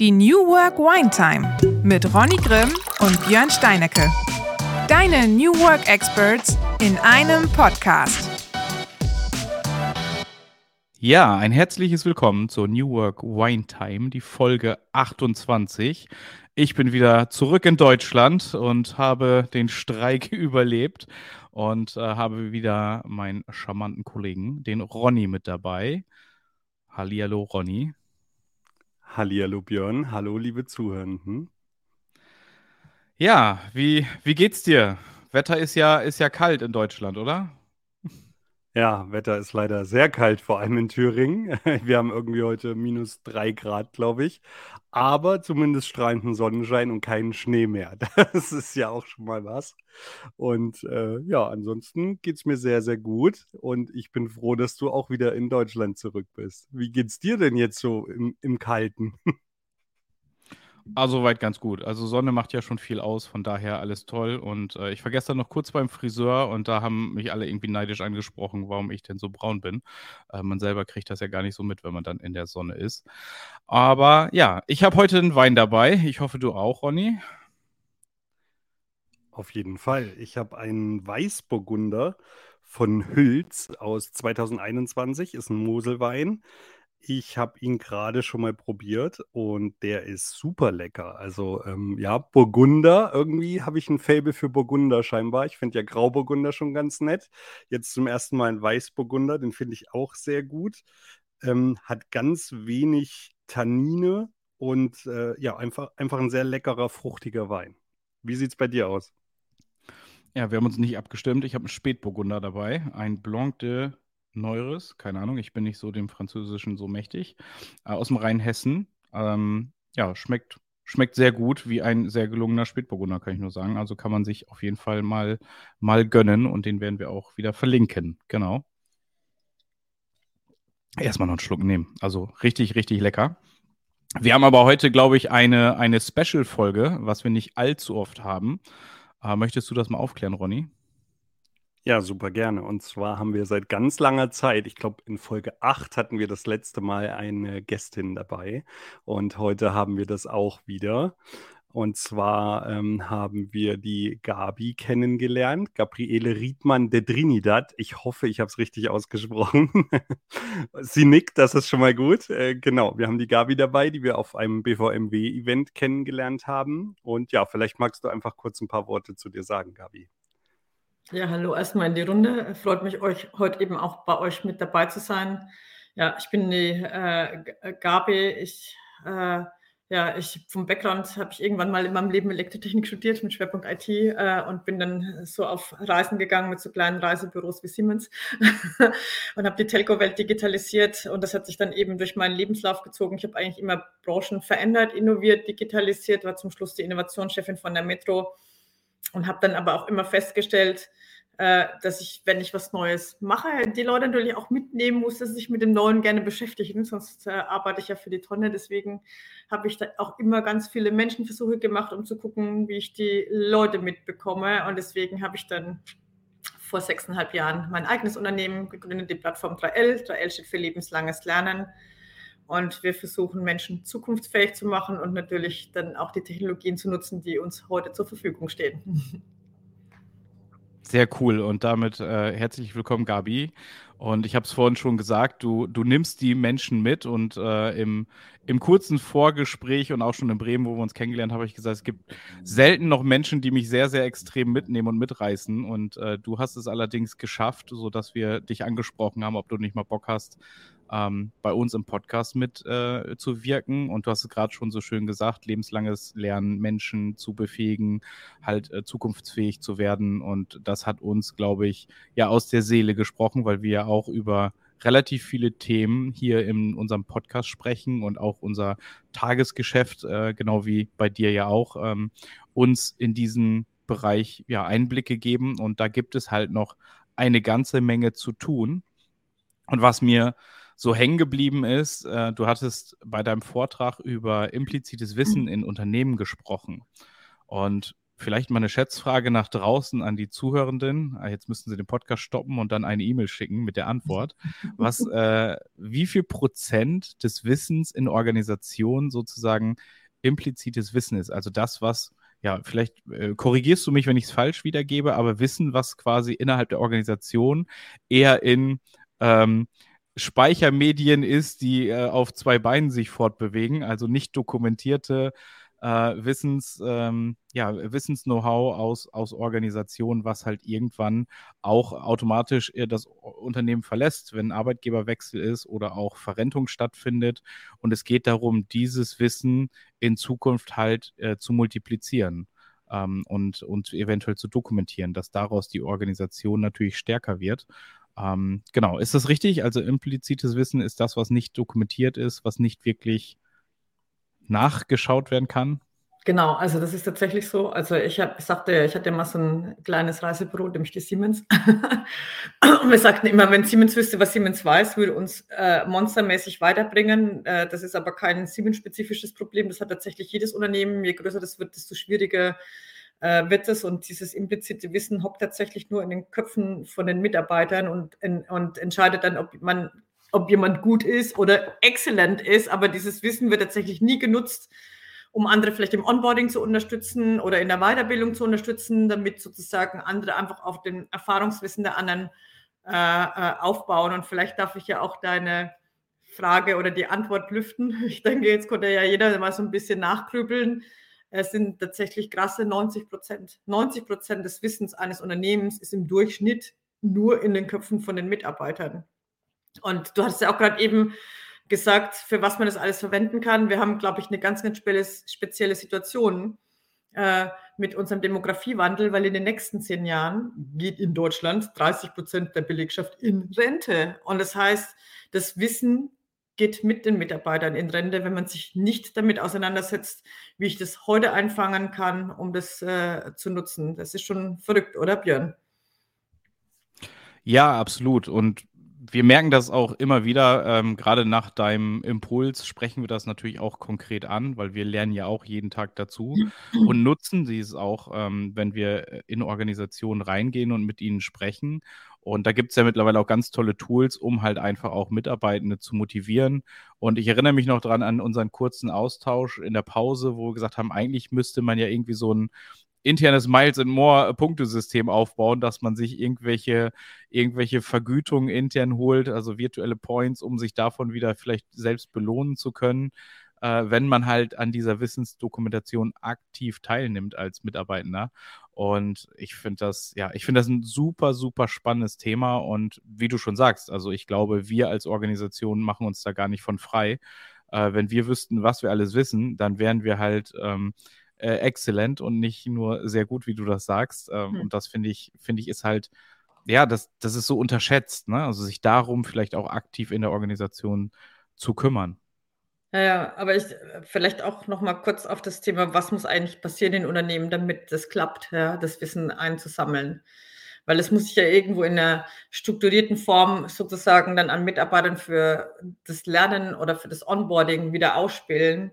Die New Work Wine Time mit Ronny Grimm und Björn Steinecke. Deine New Work Experts in einem Podcast. Ja, ein herzliches Willkommen zur New Work Wine Time, die Folge 28. Ich bin wieder zurück in Deutschland und habe den Streik überlebt und äh, habe wieder meinen charmanten Kollegen, den Ronny, mit dabei. Hallihallo, Ronny. Hallihallo, Björn. Hallo, liebe Zuhörenden. Ja, wie, wie geht's dir? Wetter ist ja, ist ja kalt in Deutschland, oder? Ja, Wetter ist leider sehr kalt, vor allem in Thüringen. Wir haben irgendwie heute minus drei Grad, glaube ich. Aber zumindest strahlenden Sonnenschein und keinen Schnee mehr. Das ist ja auch schon mal was. Und äh, ja, ansonsten geht es mir sehr, sehr gut. Und ich bin froh, dass du auch wieder in Deutschland zurück bist. Wie geht's dir denn jetzt so im, im Kalten? Also weit ganz gut. Also Sonne macht ja schon viel aus, von daher alles toll. Und äh, ich war gestern noch kurz beim Friseur und da haben mich alle irgendwie neidisch angesprochen, warum ich denn so braun bin. Äh, man selber kriegt das ja gar nicht so mit, wenn man dann in der Sonne ist. Aber ja, ich habe heute einen Wein dabei. Ich hoffe, du auch, Ronny. Auf jeden Fall. Ich habe einen Weißburgunder von Hülz aus 2021, ist ein Moselwein. Ich habe ihn gerade schon mal probiert und der ist super lecker. Also, ähm, ja, Burgunder, irgendwie habe ich ein Faible für Burgunder scheinbar. Ich finde ja Grauburgunder schon ganz nett. Jetzt zum ersten Mal ein Weißburgunder, den finde ich auch sehr gut. Ähm, hat ganz wenig Tannine und äh, ja, einfach, einfach ein sehr leckerer, fruchtiger Wein. Wie sieht es bei dir aus? Ja, wir haben uns nicht abgestimmt. Ich habe einen Spätburgunder dabei, ein Blanc de Neueres, keine Ahnung, ich bin nicht so dem Französischen so mächtig, äh, aus dem Rheinhessen. Ähm, ja, schmeckt, schmeckt sehr gut, wie ein sehr gelungener Spätburgunder, kann ich nur sagen. Also kann man sich auf jeden Fall mal, mal gönnen und den werden wir auch wieder verlinken. Genau. Erstmal noch einen Schluck nehmen. Also richtig, richtig lecker. Wir haben aber heute, glaube ich, eine, eine Special-Folge, was wir nicht allzu oft haben. Äh, möchtest du das mal aufklären, Ronny? Ja, super gerne. Und zwar haben wir seit ganz langer Zeit, ich glaube in Folge 8 hatten wir das letzte Mal eine Gästin dabei und heute haben wir das auch wieder. Und zwar ähm, haben wir die Gabi kennengelernt, Gabriele Riedmann de Trinidad. Ich hoffe, ich habe es richtig ausgesprochen. Sie nickt, das ist schon mal gut. Äh, genau, wir haben die Gabi dabei, die wir auf einem BVMW-Event kennengelernt haben. Und ja, vielleicht magst du einfach kurz ein paar Worte zu dir sagen, Gabi. Ja, hallo erstmal in die Runde. Freut mich, euch heute eben auch bei euch mit dabei zu sein. Ja, ich bin die äh, Gabi. Ich, äh, ja, ich vom Background habe ich irgendwann mal in meinem Leben Elektrotechnik studiert mit Schwerpunkt IT äh, und bin dann so auf Reisen gegangen mit so kleinen Reisebüros wie Siemens und habe die Telco-Welt digitalisiert und das hat sich dann eben durch meinen Lebenslauf gezogen. Ich habe eigentlich immer Branchen verändert, innoviert, digitalisiert, war zum Schluss die Innovationschefin von der Metro und habe dann aber auch immer festgestellt, äh, dass ich, wenn ich was Neues mache, die Leute natürlich auch mitnehmen muss, dass sie sich mit dem Neuen gerne beschäftigen, sonst äh, arbeite ich ja für die Tonne. Deswegen habe ich da auch immer ganz viele Menschenversuche gemacht, um zu gucken, wie ich die Leute mitbekomme. Und deswegen habe ich dann vor sechseinhalb Jahren mein eigenes Unternehmen gegründet, die Plattform 3L. 3L steht für lebenslanges Lernen. Und wir versuchen, Menschen zukunftsfähig zu machen und natürlich dann auch die Technologien zu nutzen, die uns heute zur Verfügung stehen. Sehr cool und damit äh, herzlich willkommen, Gabi. Und ich habe es vorhin schon gesagt, du, du nimmst die Menschen mit und äh, im, im kurzen Vorgespräch und auch schon in Bremen, wo wir uns kennengelernt haben, habe ich gesagt, es gibt selten noch Menschen, die mich sehr, sehr extrem mitnehmen und mitreißen. Und äh, du hast es allerdings geschafft, sodass wir dich angesprochen haben, ob du nicht mal Bock hast, ähm, bei uns im Podcast mitzuwirken. Äh, und du hast es gerade schon so schön gesagt, lebenslanges Lernen, Menschen zu befähigen, halt äh, zukunftsfähig zu werden. Und das hat uns, glaube ich, ja aus der Seele gesprochen, weil wir ja auch über relativ viele Themen hier in unserem Podcast sprechen und auch unser Tagesgeschäft, äh, genau wie bei dir ja auch, ähm, uns in diesen Bereich ja Einblicke geben. Und da gibt es halt noch eine ganze Menge zu tun. Und was mir so hängen geblieben ist, äh, du hattest bei deinem Vortrag über implizites Wissen in Unternehmen gesprochen. Und vielleicht mal eine Schätzfrage nach draußen an die Zuhörenden. Ah, jetzt müssten Sie den Podcast stoppen und dann eine E-Mail schicken mit der Antwort. Was, äh, wie viel Prozent des Wissens in Organisationen sozusagen implizites Wissen ist? Also das, was ja, vielleicht äh, korrigierst du mich, wenn ich es falsch wiedergebe, aber Wissen, was quasi innerhalb der Organisation eher in ähm, Speichermedien ist, die äh, auf zwei Beinen sich fortbewegen, also nicht dokumentierte äh, Wissens, ähm, ja, Wissens-Know-how aus, aus Organisationen, was halt irgendwann auch automatisch äh, das Unternehmen verlässt, wenn Arbeitgeberwechsel ist oder auch Verrentung stattfindet. Und es geht darum, dieses Wissen in Zukunft halt äh, zu multiplizieren ähm, und, und eventuell zu dokumentieren, dass daraus die Organisation natürlich stärker wird. Ähm, genau, ist das richtig? Also implizites Wissen ist das, was nicht dokumentiert ist, was nicht wirklich nachgeschaut werden kann? Genau, also das ist tatsächlich so. Also ich, hab, ich sagte, ich hatte mal so ein kleines Reisebüro, nämlich die Siemens. und wir sagten immer, wenn Siemens wüsste, was Siemens weiß, würde uns äh, monstermäßig weiterbringen. Äh, das ist aber kein Siemens-spezifisches Problem. Das hat tatsächlich jedes Unternehmen. Je größer das wird, desto schwieriger äh, wird es. Und dieses implizite Wissen hockt tatsächlich nur in den Köpfen von den Mitarbeitern und, in, und entscheidet dann, ob man ob jemand gut ist oder exzellent ist, aber dieses Wissen wird tatsächlich nie genutzt, um andere vielleicht im Onboarding zu unterstützen oder in der Weiterbildung zu unterstützen, damit sozusagen andere einfach auf dem Erfahrungswissen der anderen äh, äh, aufbauen. Und vielleicht darf ich ja auch deine Frage oder die Antwort lüften. Ich denke, jetzt konnte ja jeder mal so ein bisschen nachgrübeln. Es sind tatsächlich krasse 90 Prozent. 90 Prozent des Wissens eines Unternehmens ist im Durchschnitt nur in den Köpfen von den Mitarbeitern. Und du hast ja auch gerade eben gesagt, für was man das alles verwenden kann. Wir haben, glaube ich, eine ganz, ganz spezielle Situation äh, mit unserem Demografiewandel, weil in den nächsten zehn Jahren geht in Deutschland 30 Prozent der Belegschaft in Rente. Und das heißt, das Wissen geht mit den Mitarbeitern in Rente, wenn man sich nicht damit auseinandersetzt, wie ich das heute einfangen kann, um das äh, zu nutzen. Das ist schon verrückt, oder Björn? Ja, absolut. Und wir merken das auch immer wieder, ähm, gerade nach deinem Impuls sprechen wir das natürlich auch konkret an, weil wir lernen ja auch jeden Tag dazu und nutzen dies auch, ähm, wenn wir in Organisationen reingehen und mit ihnen sprechen. Und da gibt es ja mittlerweile auch ganz tolle Tools, um halt einfach auch Mitarbeitende zu motivieren. Und ich erinnere mich noch dran an unseren kurzen Austausch in der Pause, wo wir gesagt haben, eigentlich müsste man ja irgendwie so ein internes Miles and More Punktesystem aufbauen, dass man sich irgendwelche, irgendwelche Vergütungen intern holt, also virtuelle Points, um sich davon wieder vielleicht selbst belohnen zu können, äh, wenn man halt an dieser Wissensdokumentation aktiv teilnimmt als Mitarbeitender. Und ich finde das, ja, ich finde das ein super, super spannendes Thema. Und wie du schon sagst, also ich glaube, wir als Organisation machen uns da gar nicht von frei. Äh, wenn wir wüssten, was wir alles wissen, dann wären wir halt ähm, äh, exzellent und nicht nur sehr gut, wie du das sagst. Ähm, hm. Und das finde ich, finde ich, ist halt, ja, das, das ist so unterschätzt, ne? Also sich darum vielleicht auch aktiv in der Organisation zu kümmern. Ja, ja, aber ich vielleicht auch noch mal kurz auf das Thema, was muss eigentlich passieren in Unternehmen, damit das klappt, ja, das Wissen einzusammeln. Weil es muss sich ja irgendwo in einer strukturierten Form sozusagen dann an Mitarbeitern für das Lernen oder für das Onboarding wieder ausspielen.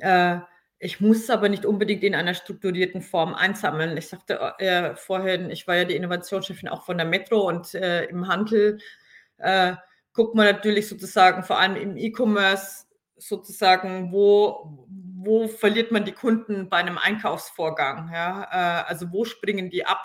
Äh, ich muss es aber nicht unbedingt in einer strukturierten Form einsammeln. Ich sagte äh, vorhin, ich war ja die Innovationschefin auch von der Metro und äh, im Handel äh, guckt man natürlich sozusagen vor allem im E-Commerce sozusagen, wo, wo verliert man die Kunden bei einem Einkaufsvorgang? Ja? Äh, also wo springen die ab?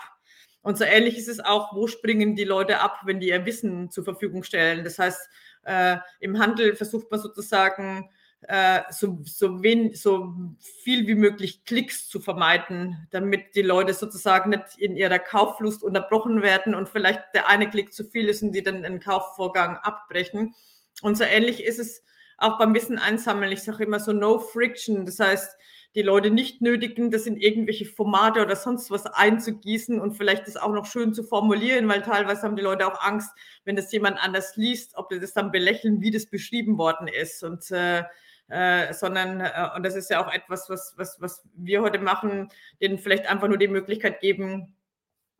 Und so ähnlich ist es auch, wo springen die Leute ab, wenn die ihr Wissen zur Verfügung stellen. Das heißt, äh, im Handel versucht man sozusagen, äh, so, so, wen, so viel wie möglich Klicks zu vermeiden, damit die Leute sozusagen nicht in ihrer Kauflust unterbrochen werden und vielleicht der eine Klick zu viel ist und die dann den Kaufvorgang abbrechen. Und so ähnlich ist es auch beim Wissen einsammeln. Ich sage immer so no friction. Das heißt, die Leute nicht nötigen, das in irgendwelche Formate oder sonst was einzugießen und vielleicht das auch noch schön zu formulieren, weil teilweise haben die Leute auch Angst, wenn das jemand anders liest, ob die das dann belächeln, wie das beschrieben worden ist. Und äh, äh, sondern, äh, und das ist ja auch etwas, was, was, was wir heute machen, denen vielleicht einfach nur die Möglichkeit geben,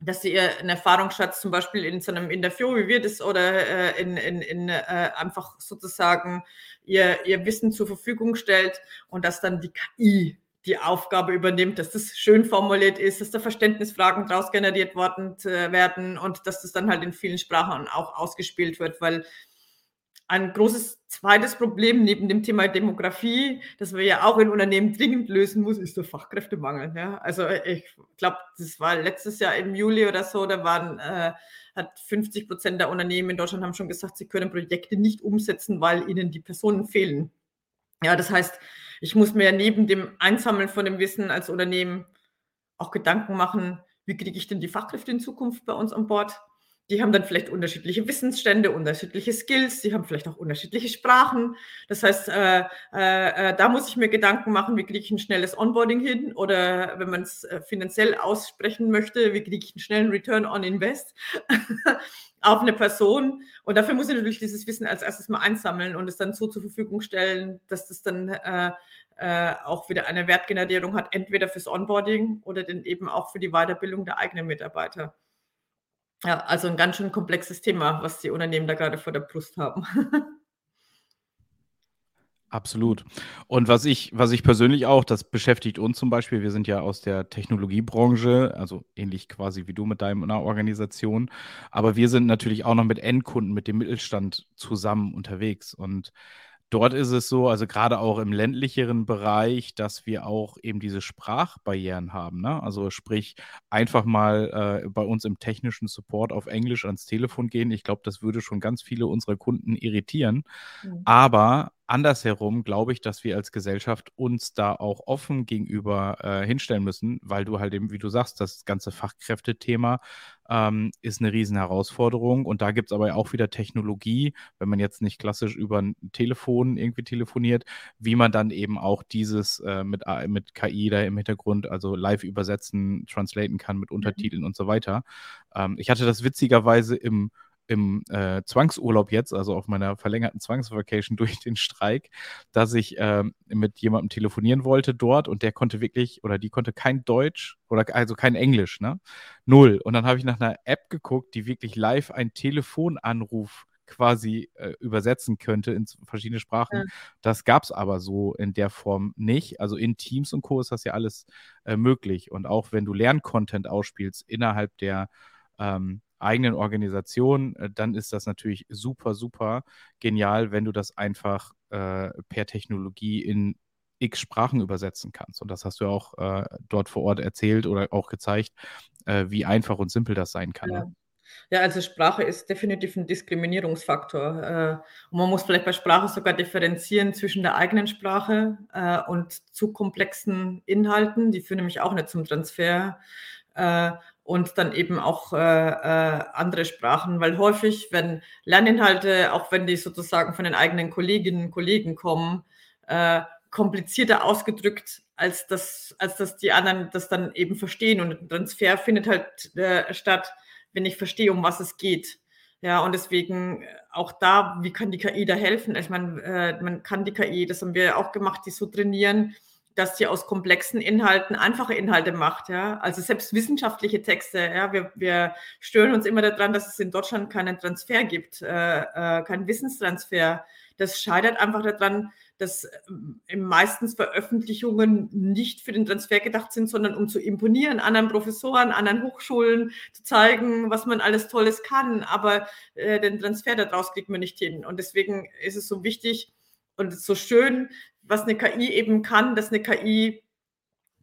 dass sie ihren Erfahrungsschatz zum Beispiel in so einem Interview, wie wir das, oder äh, in, in, in äh, einfach sozusagen ihr, ihr Wissen zur Verfügung stellt und dass dann die KI die Aufgabe übernimmt, dass das schön formuliert ist, dass da Verständnisfragen daraus generiert worden äh, werden und dass das dann halt in vielen Sprachen auch ausgespielt wird, weil ein großes zweites Problem neben dem Thema Demografie, das wir ja auch in Unternehmen dringend lösen muss, ist der Fachkräftemangel. Ja? Also ich glaube, das war letztes Jahr im Juli oder so, da waren äh, hat 50 Prozent der Unternehmen in Deutschland haben schon gesagt, sie können Projekte nicht umsetzen, weil ihnen die Personen fehlen. Ja, das heißt, ich muss mir neben dem Einsammeln von dem Wissen als Unternehmen auch Gedanken machen, wie kriege ich denn die Fachkräfte in Zukunft bei uns an Bord? Die haben dann vielleicht unterschiedliche Wissensstände, unterschiedliche Skills, die haben vielleicht auch unterschiedliche Sprachen. Das heißt, äh, äh, äh da muss ich mir Gedanken machen, wie kriege ich ein schnelles Onboarding hin oder wenn man es äh, finanziell aussprechen möchte, wie kriege ich einen schnellen Return on Invest auf eine Person. Und dafür muss ich natürlich dieses Wissen als erstes mal einsammeln und es dann so zur Verfügung stellen, dass das dann äh, äh, auch wieder eine Wertgenerierung hat, entweder fürs Onboarding oder dann eben auch für die Weiterbildung der eigenen Mitarbeiter. Ja, also ein ganz schön komplexes Thema, was die Unternehmen da gerade vor der Brust haben. Absolut. Und was ich, was ich persönlich auch, das beschäftigt uns zum Beispiel, wir sind ja aus der Technologiebranche, also ähnlich quasi wie du mit deiner Organisation, aber wir sind natürlich auch noch mit Endkunden, mit dem Mittelstand zusammen unterwegs. Und Dort ist es so, also gerade auch im ländlicheren Bereich, dass wir auch eben diese Sprachbarrieren haben. Ne? Also sprich, einfach mal äh, bei uns im technischen Support auf Englisch ans Telefon gehen. Ich glaube, das würde schon ganz viele unserer Kunden irritieren. Mhm. Aber andersherum glaube ich, dass wir als Gesellschaft uns da auch offen gegenüber äh, hinstellen müssen, weil du halt eben, wie du sagst, das ganze Fachkräftethema ähm, ist eine riesen Herausforderung und da gibt es aber auch wieder Technologie, wenn man jetzt nicht klassisch über ein Telefon irgendwie telefoniert, wie man dann eben auch dieses äh, mit, mit KI da im Hintergrund, also live übersetzen, translaten kann mit mhm. Untertiteln mhm. und so weiter. Ähm, ich hatte das witzigerweise im im äh, Zwangsurlaub jetzt, also auf meiner verlängerten Zwangsvacation durch den Streik, dass ich äh, mit jemandem telefonieren wollte dort und der konnte wirklich oder die konnte kein Deutsch oder also kein Englisch, ne? Null. Und dann habe ich nach einer App geguckt, die wirklich live einen Telefonanruf quasi äh, übersetzen könnte in verschiedene Sprachen. Ja. Das gab es aber so in der Form nicht. Also in Teams und Co. ist das ja alles äh, möglich. Und auch wenn du Lerncontent ausspielst innerhalb der ähm, eigenen Organisation, äh, dann ist das natürlich super, super genial, wenn du das einfach äh, per Technologie in x Sprachen übersetzen kannst. Und das hast du auch äh, dort vor Ort erzählt oder auch gezeigt, äh, wie einfach und simpel das sein kann. Ja. Ja, also Sprache ist definitiv ein Diskriminierungsfaktor. Äh, und man muss vielleicht bei Sprache sogar differenzieren zwischen der eigenen Sprache äh, und zu komplexen Inhalten. Die führen nämlich auch nicht zum Transfer und dann eben auch äh, äh, andere Sprachen, weil häufig, wenn Lerninhalte, auch wenn die sozusagen von den eigenen Kolleginnen und Kollegen kommen, äh, komplizierter ausgedrückt, als das, als dass die anderen das dann eben verstehen. Und ein Transfer findet halt äh, statt, wenn ich verstehe, um was es geht. Ja, und deswegen äh, auch da, wie kann die KI da helfen? Ich meine, äh, man kann die KI, das haben wir auch gemacht, die so trainieren, dass sie aus komplexen Inhalten einfache Inhalte macht. Ja? Also selbst wissenschaftliche Texte. Ja? Wir, wir stören uns immer daran, dass es in Deutschland keinen Transfer gibt, äh, äh, keinen Wissenstransfer. Das scheitert einfach daran, dass äh, meistens Veröffentlichungen nicht für den Transfer gedacht sind, sondern um zu imponieren, anderen Professoren, anderen Hochschulen zu zeigen, was man alles Tolles kann. Aber äh, den Transfer daraus kriegt man nicht hin. Und deswegen ist es so wichtig, und so schön, was eine KI eben kann, dass eine KI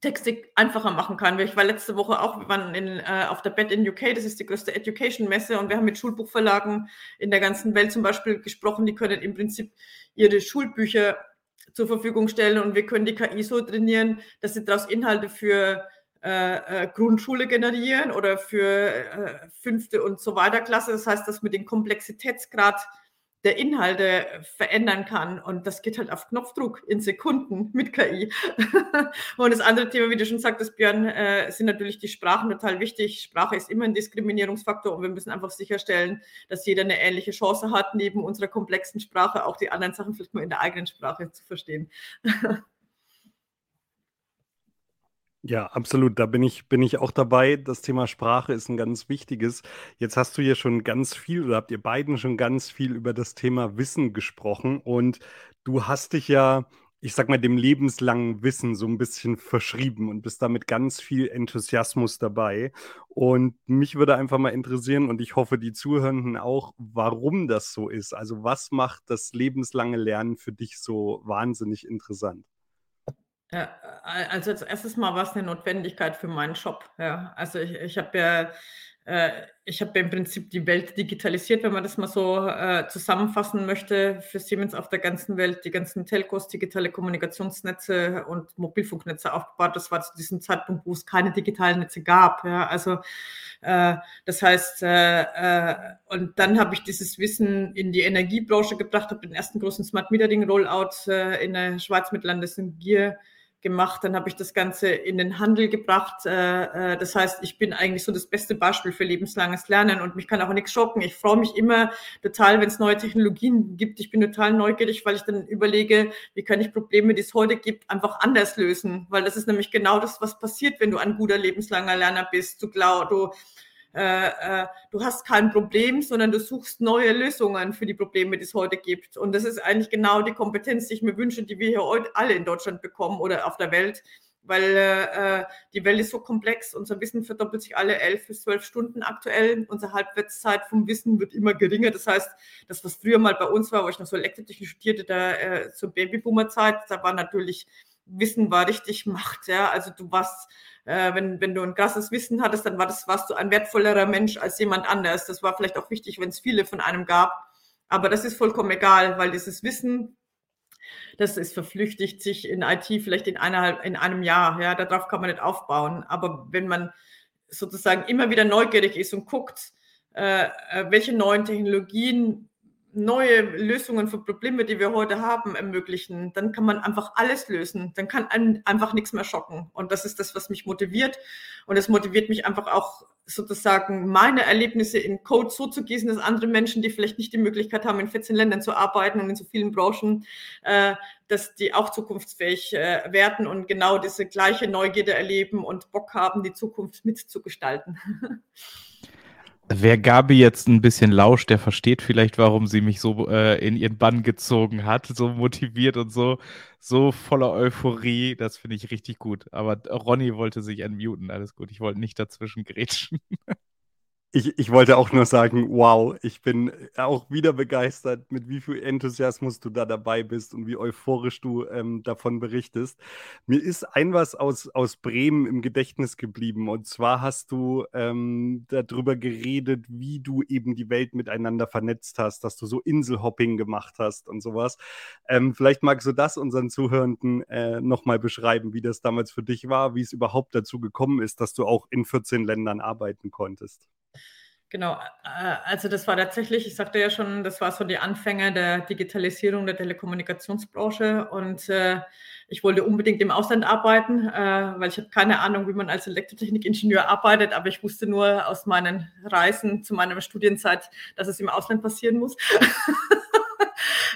Texte einfacher machen kann. Ich war letzte Woche auch, wir waren in, äh, auf der BED in UK, das ist die größte Education-Messe und wir haben mit Schulbuchverlagen in der ganzen Welt zum Beispiel gesprochen, die können im Prinzip ihre Schulbücher zur Verfügung stellen und wir können die KI so trainieren, dass sie daraus Inhalte für äh, äh, Grundschule generieren oder für äh, fünfte und so weiter Klasse. Das heißt, dass wir den Komplexitätsgrad der Inhalte verändern kann. Und das geht halt auf Knopfdruck in Sekunden mit KI. und das andere Thema, wie du schon sagtest, Björn, äh, sind natürlich die Sprachen total wichtig. Sprache ist immer ein Diskriminierungsfaktor und wir müssen einfach sicherstellen, dass jeder eine ähnliche Chance hat, neben unserer komplexen Sprache auch die anderen Sachen vielleicht mal in der eigenen Sprache zu verstehen. Ja, absolut. Da bin ich, bin ich auch dabei. Das Thema Sprache ist ein ganz wichtiges. Jetzt hast du hier schon ganz viel oder habt ihr beiden schon ganz viel über das Thema Wissen gesprochen und du hast dich ja ich sag mal, dem lebenslangen Wissen so ein bisschen verschrieben und bist damit ganz viel Enthusiasmus dabei. Und mich würde einfach mal interessieren und ich hoffe, die Zuhörenden auch, warum das so ist. Also was macht das lebenslange Lernen für dich so wahnsinnig interessant? Ja, also als erstes mal war es eine Notwendigkeit für meinen Job. Ja. Also ich, ich habe ja äh, ich habe im Prinzip die Welt digitalisiert, wenn man das mal so äh, zusammenfassen möchte, für Siemens auf der ganzen Welt, die ganzen Telcos, digitale Kommunikationsnetze und Mobilfunknetze aufgebaut. Das war zu diesem Zeitpunkt, wo es keine digitalen Netze gab. Ja. Also äh, das heißt, äh, äh, und dann habe ich dieses Wissen in die Energiebranche gebracht, habe den ersten großen Smart Metering Rollout äh, in der Schweiz mit Landesgier gemacht, dann habe ich das Ganze in den Handel gebracht. Äh, äh, das heißt, ich bin eigentlich so das beste Beispiel für lebenslanges Lernen und mich kann auch nichts schocken. Ich freue mich immer total, wenn es neue Technologien gibt. Ich bin total neugierig, weil ich dann überlege, wie kann ich Probleme, die es heute gibt, einfach anders lösen. Weil das ist nämlich genau das, was passiert, wenn du ein guter lebenslanger Lerner bist. Du, glaub, du äh, äh, du hast kein Problem, sondern du suchst neue Lösungen für die Probleme, die es heute gibt. Und das ist eigentlich genau die Kompetenz, die ich mir wünsche, die wir hier heute alle in Deutschland bekommen oder auf der Welt. Weil äh, die Welt ist so komplex, unser Wissen verdoppelt sich alle elf bis zwölf Stunden aktuell. Unsere Halbwertszeit vom Wissen wird immer geringer. Das heißt, das, was früher mal bei uns war, wo ich noch so Elektrotechnik studierte, da äh, zur Babyboomer-Zeit, da war natürlich Wissen war richtig Macht. Ja? Also du warst äh, wenn, wenn du ein krasses Wissen hattest, dann war das, warst du ein wertvollerer Mensch als jemand anders. Das war vielleicht auch wichtig, wenn es viele von einem gab. Aber das ist vollkommen egal, weil dieses Wissen, das ist verflüchtigt sich in IT vielleicht in, einer, in einem Jahr. Ja, darauf kann man nicht aufbauen. Aber wenn man sozusagen immer wieder neugierig ist und guckt, äh, äh welche neuen Technologien neue Lösungen für Probleme, die wir heute haben, ermöglichen, dann kann man einfach alles lösen. Dann kann einem einfach nichts mehr schocken. Und das ist das, was mich motiviert. Und es motiviert mich einfach auch sozusagen meine Erlebnisse in Code so zu gießen, dass andere Menschen, die vielleicht nicht die Möglichkeit haben, in 14 Ländern zu arbeiten und in so vielen Branchen, äh, dass die auch zukunftsfähig äh, werden und genau diese gleiche Neugierde erleben und Bock haben, die Zukunft mitzugestalten. Wer Gabi jetzt ein bisschen lauscht, der versteht vielleicht, warum sie mich so äh, in ihren Bann gezogen hat, so motiviert und so, so voller Euphorie. Das finde ich richtig gut. Aber Ronny wollte sich unmuten. Alles gut. Ich wollte nicht dazwischen grätschen. Ich, ich wollte auch nur sagen, wow, ich bin auch wieder begeistert, mit wie viel Enthusiasmus du da dabei bist und wie euphorisch du ähm, davon berichtest. Mir ist ein was aus, aus Bremen im Gedächtnis geblieben. Und zwar hast du ähm, darüber geredet, wie du eben die Welt miteinander vernetzt hast, dass du so Inselhopping gemacht hast und sowas. Ähm, vielleicht magst du das unseren Zuhörenden äh, nochmal beschreiben, wie das damals für dich war, wie es überhaupt dazu gekommen ist, dass du auch in 14 Ländern arbeiten konntest. Genau, also das war tatsächlich, ich sagte ja schon, das war so die Anfänge der Digitalisierung der Telekommunikationsbranche und äh, ich wollte unbedingt im Ausland arbeiten, äh, weil ich habe keine Ahnung, wie man als Elektrotechnikingenieur arbeitet, aber ich wusste nur aus meinen Reisen zu meiner Studienzeit, dass es im Ausland passieren muss.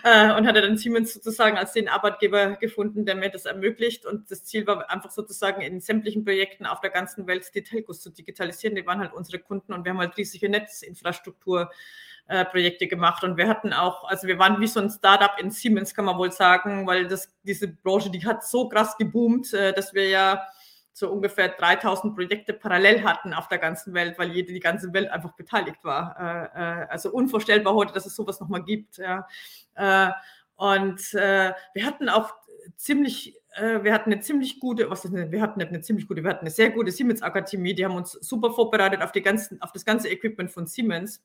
äh, und hatte dann Siemens sozusagen als den Arbeitgeber gefunden, der mir das ermöglicht. Und das Ziel war einfach sozusagen in sämtlichen Projekten auf der ganzen Welt die Telcos zu digitalisieren. Die waren halt unsere Kunden und wir haben halt riesige Netzinfrastruktur. Projekte gemacht und wir hatten auch, also wir waren wie so ein Startup in Siemens, kann man wohl sagen, weil das, diese Branche, die hat so krass geboomt, äh, dass wir ja so ungefähr 3000 Projekte parallel hatten auf der ganzen Welt, weil jede, die ganze Welt einfach beteiligt war. Äh, äh, also unvorstellbar heute, dass es sowas nochmal gibt. Ja. Äh, und äh, wir hatten auch ziemlich, äh, wir hatten eine ziemlich gute, was ist denn, wir hatten eine ziemlich gute, wir hatten eine sehr gute Siemens Akademie, die haben uns super vorbereitet auf die ganzen, auf das ganze Equipment von Siemens.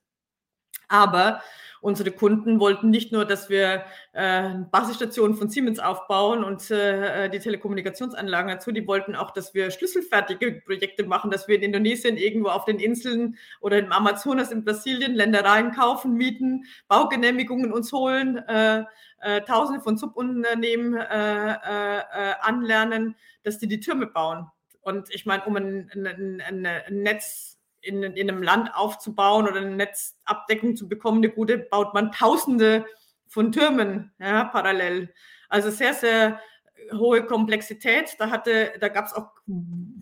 Aber unsere Kunden wollten nicht nur, dass wir äh, Basisstationen von Siemens aufbauen und äh, die Telekommunikationsanlagen dazu, die wollten auch, dass wir schlüsselfertige Projekte machen, dass wir in Indonesien irgendwo auf den Inseln oder im Amazonas in Brasilien Ländereien kaufen, mieten, Baugenehmigungen uns holen, äh, äh, Tausende von Subunternehmen äh, äh, anlernen, dass die die Türme bauen. Und ich meine, um ein, ein, ein, ein Netz in, in einem Land aufzubauen oder eine Netzabdeckung zu bekommen, eine gute, baut man Tausende von Türmen ja, parallel. Also sehr, sehr hohe Komplexität. Da hatte, da gab es auch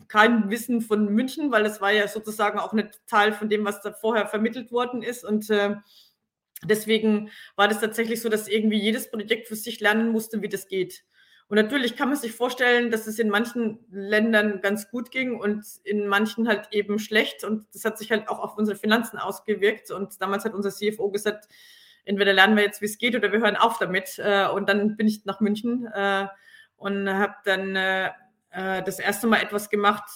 kein Wissen von München, weil das war ja sozusagen auch nicht Teil von dem, was da vorher vermittelt worden ist. Und äh, deswegen war das tatsächlich so, dass irgendwie jedes Projekt für sich lernen musste, wie das geht. Und natürlich kann man sich vorstellen, dass es in manchen Ländern ganz gut ging und in manchen halt eben schlecht. Und das hat sich halt auch auf unsere Finanzen ausgewirkt. Und damals hat unser CFO gesagt, entweder lernen wir jetzt, wie es geht, oder wir hören auf damit. Äh, und dann bin ich nach München äh, und habe dann äh, das erste Mal etwas gemacht,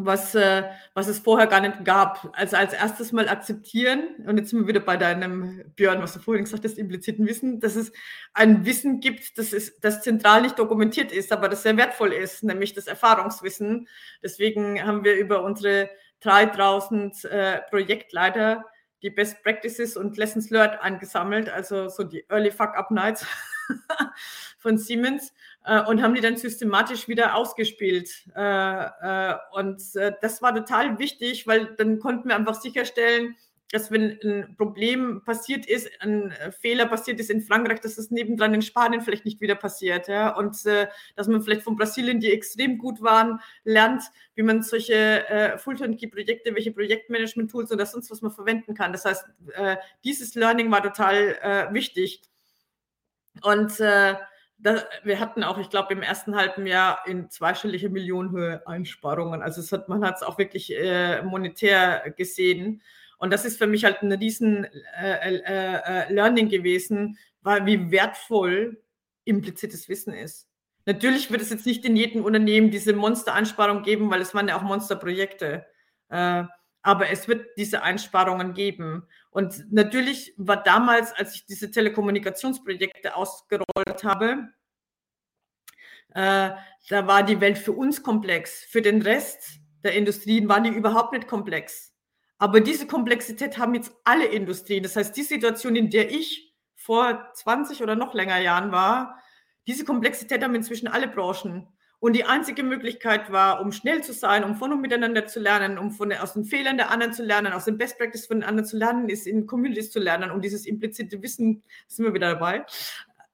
was, äh, was es vorher gar nicht gab. Also als erstes mal akzeptieren, und jetzt sind wir wieder bei deinem, Björn, was du vorhin gesagt hast, impliziten Wissen, dass es ein Wissen gibt, das, ist, das zentral nicht dokumentiert ist, aber das sehr wertvoll ist, nämlich das Erfahrungswissen. Deswegen haben wir über unsere 3000 äh, Projektleiter die Best Practices und Lessons Learned angesammelt, also so die Early Fuck-Up Nights von Siemens äh, und haben die dann systematisch wieder ausgespielt. Äh, äh, und äh, das war total wichtig, weil dann konnten wir einfach sicherstellen, dass wenn ein Problem passiert ist, ein Fehler passiert ist in Frankreich, dass das nebendran in Spanien vielleicht nicht wieder passiert. Ja? Und äh, dass man vielleicht von Brasilien, die extrem gut waren, lernt, wie man solche äh, Full-Turnkey-Projekte, welche Projektmanagement-Tools oder sonst was man verwenden kann. Das heißt, äh, dieses Learning war total äh, wichtig. Und äh, das, wir hatten auch, ich glaube, im ersten halben Jahr in zweistellige Millionenhöhe Einsparungen. Also hat, man hat es auch wirklich äh, monetär gesehen. Und das ist für mich halt ein riesen äh, äh, äh, Learning gewesen, weil wie wertvoll implizites Wissen ist. Natürlich wird es jetzt nicht in jedem Unternehmen diese Monster-Einsparung geben, weil es waren ja auch Monsterprojekte. Äh, aber es wird diese Einsparungen geben. Und natürlich war damals, als ich diese Telekommunikationsprojekte ausgerollt habe, äh, da war die Welt für uns komplex. Für den Rest der Industrien war die überhaupt nicht komplex. Aber diese Komplexität haben jetzt alle Industrien. Das heißt, die Situation, in der ich vor 20 oder noch länger Jahren war, diese Komplexität haben inzwischen alle Branchen. Und die einzige Möglichkeit war, um schnell zu sein, um von und miteinander zu lernen, um von, aus den Fehlern der anderen zu lernen, aus den Best Practice von den anderen zu lernen, ist in Communities zu lernen und dieses implizite Wissen, sind wir wieder dabei,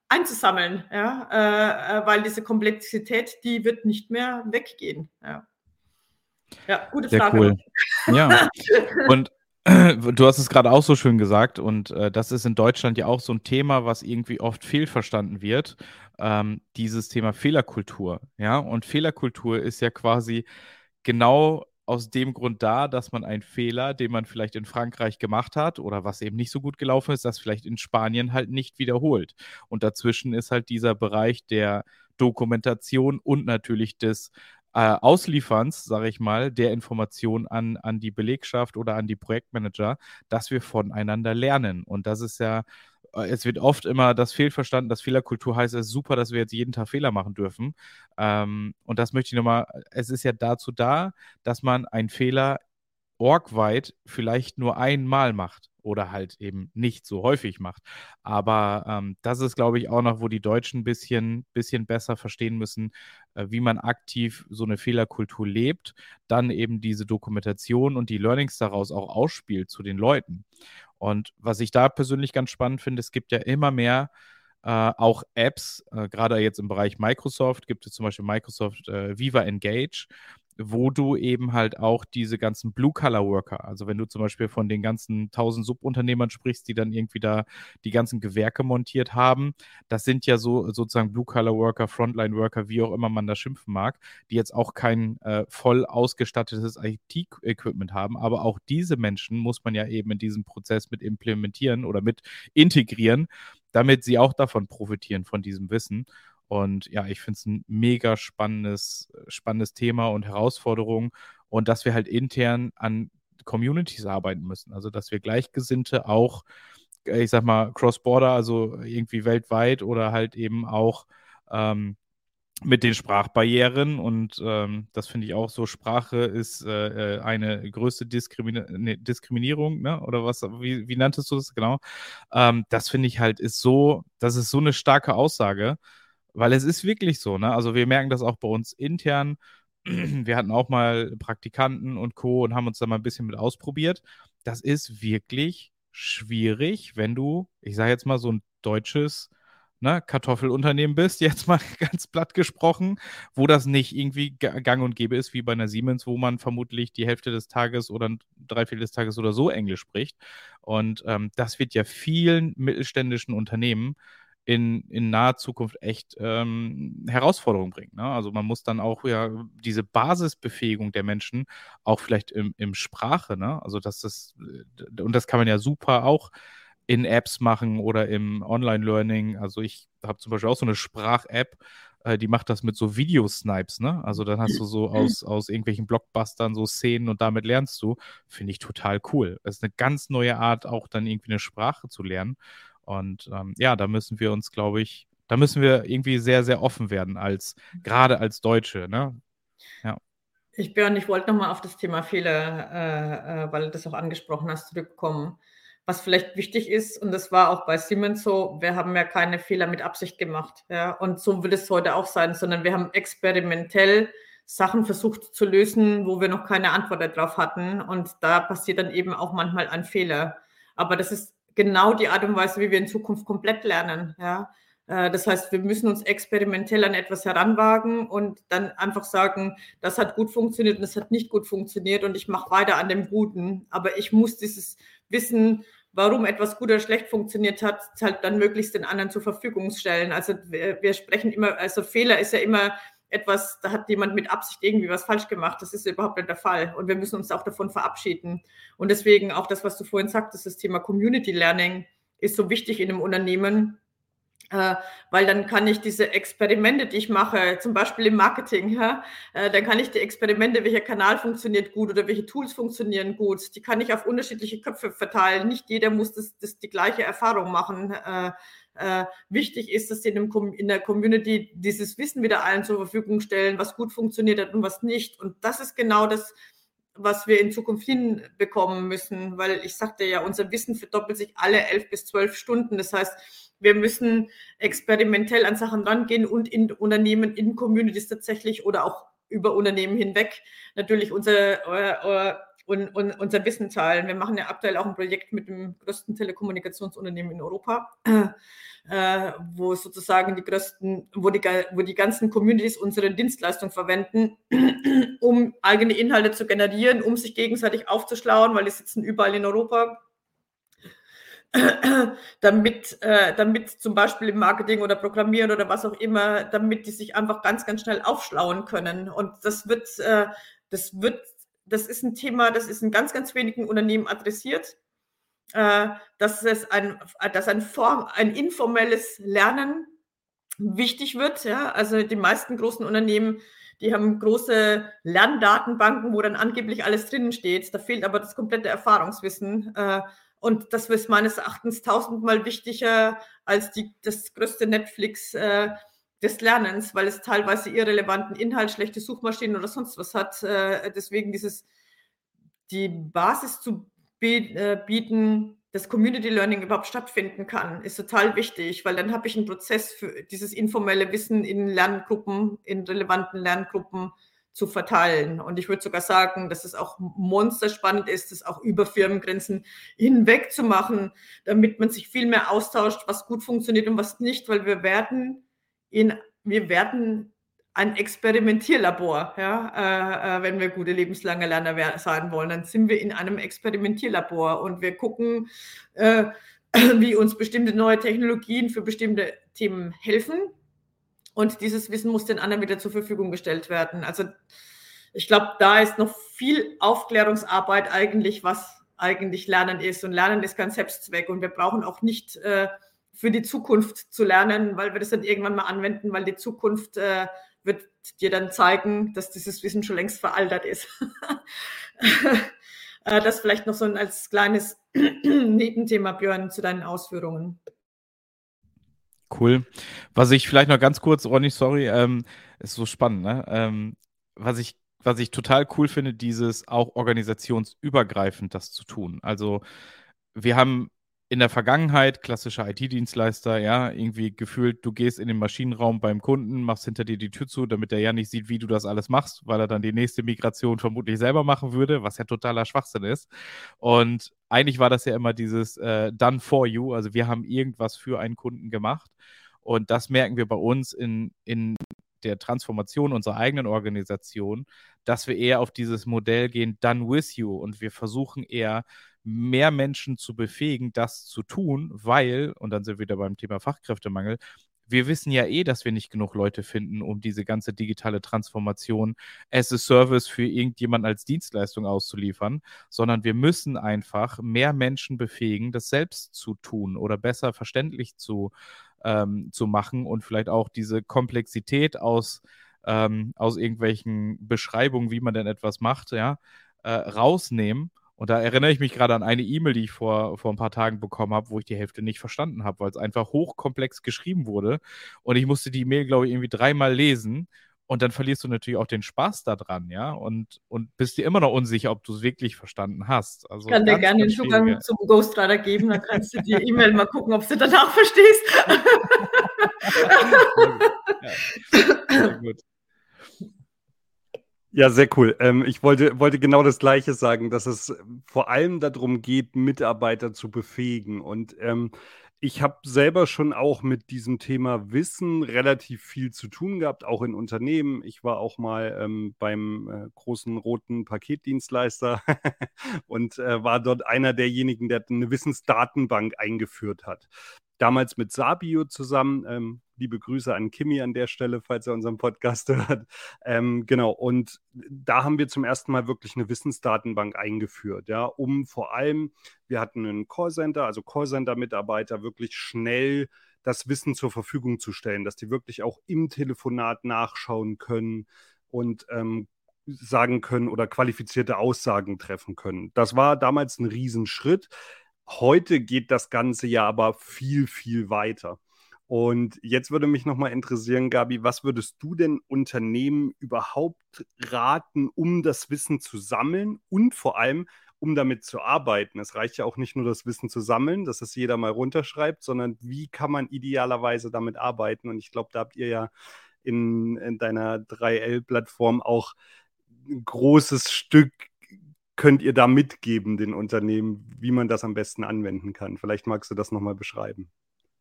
einzusammeln, ja, äh, äh weil diese Komplexität, die wird nicht mehr weggehen. Ja, ja gute Sehr Frage. Cool. Ja, und Du hast es gerade auch so schön gesagt und äh, das ist in Deutschland ja auch so ein Thema, was irgendwie oft fehlverstanden wird. Ähm, dieses Thema Fehlerkultur. Ja, und Fehlerkultur ist ja quasi genau aus dem Grund da, dass man einen Fehler, den man vielleicht in Frankreich gemacht hat oder was eben nicht so gut gelaufen ist, das vielleicht in Spanien halt nicht wiederholt. Und dazwischen ist halt dieser Bereich der Dokumentation und natürlich des äh, Auslieferns, sage ich mal, der Information an, an die Belegschaft oder an die Projektmanager, dass wir voneinander lernen. Und das ist ja, äh, es wird oft immer das fehlverstanden, dass Fehlerkultur heißt, es ist super, dass wir jetzt jeden Tag Fehler machen dürfen. Ähm, und das möchte ich nochmal, es ist ja dazu da, dass man einen Fehler orgweit vielleicht nur einmal macht oder halt eben nicht so häufig macht. Aber ähm, das ist, glaube ich, auch noch, wo die Deutschen ein bisschen, bisschen besser verstehen müssen, äh, wie man aktiv so eine Fehlerkultur lebt, dann eben diese Dokumentation und die Learnings daraus auch ausspielt zu den Leuten. Und was ich da persönlich ganz spannend finde, es gibt ja immer mehr äh, auch Apps, äh, gerade jetzt im Bereich Microsoft gibt es zum Beispiel Microsoft äh, Viva Engage wo du eben halt auch diese ganzen Blue-Color-Worker, also wenn du zum Beispiel von den ganzen tausend Subunternehmern sprichst, die dann irgendwie da die ganzen Gewerke montiert haben, das sind ja so sozusagen Blue-Color-Worker, Frontline-Worker, wie auch immer man das schimpfen mag, die jetzt auch kein äh, voll ausgestattetes IT-Equipment haben, aber auch diese Menschen muss man ja eben in diesem Prozess mit implementieren oder mit integrieren, damit sie auch davon profitieren, von diesem Wissen. Und ja, ich finde es ein mega spannendes, spannendes Thema und Herausforderung und dass wir halt intern an Communities arbeiten müssen. Also, dass wir Gleichgesinnte auch, äh, ich sag mal, cross-border, also irgendwie weltweit oder halt eben auch ähm, mit den Sprachbarrieren und ähm, das finde ich auch so. Sprache ist äh, äh eine größte Diskrimi ne, Diskriminierung, ne? Oder was? Wie, wie nanntest du das genau? Ähm, das finde ich halt ist so, das ist so eine starke Aussage. Weil es ist wirklich so, ne? Also wir merken das auch bei uns intern. Wir hatten auch mal Praktikanten und Co. und haben uns da mal ein bisschen mit ausprobiert. Das ist wirklich schwierig, wenn du, ich sage jetzt mal, so ein deutsches ne, Kartoffelunternehmen bist, jetzt mal ganz platt gesprochen, wo das nicht irgendwie gang und gäbe ist, wie bei einer Siemens, wo man vermutlich die Hälfte des Tages oder drei Viertel des Tages oder so Englisch spricht. Und ähm, das wird ja vielen mittelständischen Unternehmen in, in naher Zukunft echt ähm, Herausforderungen bringt. Ne? Also man muss dann auch ja diese Basisbefähigung der Menschen auch vielleicht im, im Sprache, ne? Also dass das, äh, und das kann man ja super auch in Apps machen oder im Online-Learning. Also ich habe zum Beispiel auch so eine Sprach-App, äh, die macht das mit so Videosnipes, ne? Also dann hast du so aus, aus irgendwelchen Blockbustern so Szenen und damit lernst du. Finde ich total cool. Das ist eine ganz neue Art, auch dann irgendwie eine Sprache zu lernen. Und ähm, ja, da müssen wir uns, glaube ich, da müssen wir irgendwie sehr, sehr offen werden, als gerade als Deutsche, ne? Ja. Ich Björn, ich wollte nochmal auf das Thema Fehler, äh, äh, weil du das auch angesprochen hast, zurückkommen. Was vielleicht wichtig ist, und das war auch bei Siemens so, wir haben ja keine Fehler mit Absicht gemacht. Ja, und so wird es heute auch sein, sondern wir haben experimentell Sachen versucht zu lösen, wo wir noch keine Antwort darauf hatten. Und da passiert dann eben auch manchmal ein Fehler. Aber das ist genau die Art und Weise, wie wir in Zukunft komplett lernen. Ja? Äh, das heißt, wir müssen uns experimentell an etwas heranwagen und dann einfach sagen, das hat gut funktioniert und das hat nicht gut funktioniert und ich mache weiter an dem Guten. Aber ich muss dieses Wissen, warum etwas gut oder schlecht funktioniert hat, halt dann möglichst den anderen zur Verfügung stellen. Also wir sprechen immer, also Fehler ist ja immer etwas, da hat jemand mit Absicht irgendwie was falsch gemacht. Das ist überhaupt nicht der Fall. Und wir müssen uns auch davon verabschieden. Und deswegen auch das, was du vorhin sagtest, das Thema Community Learning ist so wichtig in einem Unternehmen, äh, weil dann kann ich diese Experimente, die ich mache, zum Beispiel im Marketing, ja, äh, dann kann ich die Experimente, welcher Kanal funktioniert gut oder welche Tools funktionieren gut, die kann ich auf unterschiedliche Köpfe verteilen. Nicht jeder muss das, das die gleiche Erfahrung machen. Äh, wichtig ist, dass sie in, dem, in, der Community dieses Wissen wieder allen zur Verfügung stellen, was gut funktioniert hat und was nicht. Und das ist genau das, was wir in Zukunft hinbekommen müssen, weil ich sagte ja, unser Wissen verdoppelt sich alle elf bis zwölf Stunden. Das heißt, wir müssen experimentell an Sachen rangehen und in Unternehmen, in Communities tatsächlich oder auch über Unternehmen hinweg natürlich unser, äh, äh, und, und, unser Wissen teilen. Wir machen ja aktuell auch ein Projekt mit dem größten Telekommunikationsunternehmen in Europa, äh, wo sozusagen die größten, wo die, wo die ganzen Communities unsere Dienstleistung verwenden, um eigene Inhalte zu generieren, um sich gegenseitig aufzuschlauen, weil die sitzen überall in Europa. damit, äh, damit zum Beispiel im Marketing oder Programmieren oder was auch immer, damit die sich einfach ganz, ganz schnell aufschlauen können. Und das wird, äh, das wird das ist ein Thema, das ist in ganz, ganz wenigen Unternehmen adressiert, äh, dass es ein, dass ein, Form, ein informelles Lernen wichtig wird. Ja? Also die meisten großen Unternehmen, die haben große Lerndatenbanken, wo dann angeblich alles drinnen steht. Da fehlt aber das komplette Erfahrungswissen. Äh, und das ist meines Erachtens tausendmal wichtiger als die, das größte Netflix. Äh, des Lernens, weil es teilweise irrelevanten Inhalt, schlechte Suchmaschinen oder sonst was hat. Äh, deswegen dieses, die Basis zu äh, bieten, dass Community Learning überhaupt stattfinden kann, ist total wichtig, weil dann habe ich einen Prozess für dieses informelle Wissen in Lerngruppen, in relevanten Lerngruppen zu verteilen. Und ich würde sogar sagen, dass es auch monsterspannend ist, das auch über Firmengrenzen hinweg zu machen, damit man sich viel mehr austauscht, was gut funktioniert und was nicht, weil wir werden in, wir werden ein Experimentierlabor, ja, äh, äh, wenn wir gute lebenslange Lerner sein wollen, dann sind wir in einem Experimentierlabor und wir gucken, äh, wie uns bestimmte neue Technologien für bestimmte Themen helfen. Und dieses Wissen muss den anderen wieder zur Verfügung gestellt werden. Also ich glaube, da ist noch viel Aufklärungsarbeit eigentlich, was eigentlich Lernen ist. Und Lernen ist kein Selbstzweck. Und wir brauchen auch nicht äh, für die Zukunft zu lernen, weil wir das dann irgendwann mal anwenden, weil die Zukunft äh, wird dir dann zeigen, dass dieses Wissen schon längst veraltert ist. Äh, das vielleicht noch so als kleines Nebenthema, Björn, zu deinen Ausführungen. Cool. Was ich vielleicht noch ganz kurz, Ronny, sorry, ähm, ist so spannend, ne? Ähm, was ich was ich total cool finde, dieses auch organisationsübergreifend das zu tun. Also wir haben in der Vergangenheit, klassischer IT-Dienstleister, ja, irgendwie gefühlt, du gehst in den Maschinenraum beim Kunden, machst hinter dir die Tür zu, damit er ja nicht sieht, wie du das alles machst, weil er dann die nächste Migration vermutlich selber machen würde, was ja totaler Schwachsinn ist. Und eigentlich war das ja immer dieses äh, Done for you, also wir haben irgendwas für einen Kunden gemacht. Und das merken wir bei uns in, in der Transformation unserer eigenen Organisation, dass wir eher auf dieses Modell gehen, done with you. Und wir versuchen eher mehr Menschen zu befähigen, das zu tun, weil, und dann sind wir wieder beim Thema Fachkräftemangel, wir wissen ja eh, dass wir nicht genug Leute finden, um diese ganze digitale Transformation as a Service für irgendjemand als Dienstleistung auszuliefern, sondern wir müssen einfach mehr Menschen befähigen, das selbst zu tun oder besser verständlich zu, ähm, zu machen und vielleicht auch diese Komplexität aus, ähm, aus irgendwelchen Beschreibungen, wie man denn etwas macht, ja, äh, rausnehmen und da erinnere ich mich gerade an eine E-Mail, die ich vor, vor ein paar Tagen bekommen habe, wo ich die Hälfte nicht verstanden habe, weil es einfach hochkomplex geschrieben wurde. Und ich musste die E-Mail, glaube ich, irgendwie dreimal lesen. Und dann verlierst du natürlich auch den Spaß daran, ja, und, und bist dir immer noch unsicher, ob du es wirklich verstanden hast. Also ich kann dir gerne den Zugang zum Ghostwriter geben, dann kannst du die E-Mail mal gucken, ob du danach verstehst. ja, sehr gut. Ja, sehr cool. Ähm, ich wollte, wollte genau das Gleiche sagen, dass es vor allem darum geht, Mitarbeiter zu befähigen. Und ähm, ich habe selber schon auch mit diesem Thema Wissen relativ viel zu tun gehabt, auch in Unternehmen. Ich war auch mal ähm, beim äh, großen roten Paketdienstleister und äh, war dort einer derjenigen, der eine Wissensdatenbank eingeführt hat damals mit Sabio zusammen. Ähm, liebe Grüße an Kimi an der Stelle, falls er unseren Podcast hört. Ähm, genau, und da haben wir zum ersten Mal wirklich eine Wissensdatenbank eingeführt, ja, um vor allem, wir hatten einen Callcenter, also Callcenter-Mitarbeiter wirklich schnell das Wissen zur Verfügung zu stellen, dass die wirklich auch im Telefonat nachschauen können und ähm, sagen können oder qualifizierte Aussagen treffen können. Das war damals ein Riesenschritt. Heute geht das Ganze ja aber viel, viel weiter. Und jetzt würde mich nochmal interessieren, Gabi, was würdest du denn Unternehmen überhaupt raten, um das Wissen zu sammeln und vor allem, um damit zu arbeiten? Es reicht ja auch nicht nur das Wissen zu sammeln, dass es jeder mal runterschreibt, sondern wie kann man idealerweise damit arbeiten? Und ich glaube, da habt ihr ja in, in deiner 3L-Plattform auch ein großes Stück könnt ihr da mitgeben, den Unternehmen, wie man das am besten anwenden kann? Vielleicht magst du das nochmal beschreiben.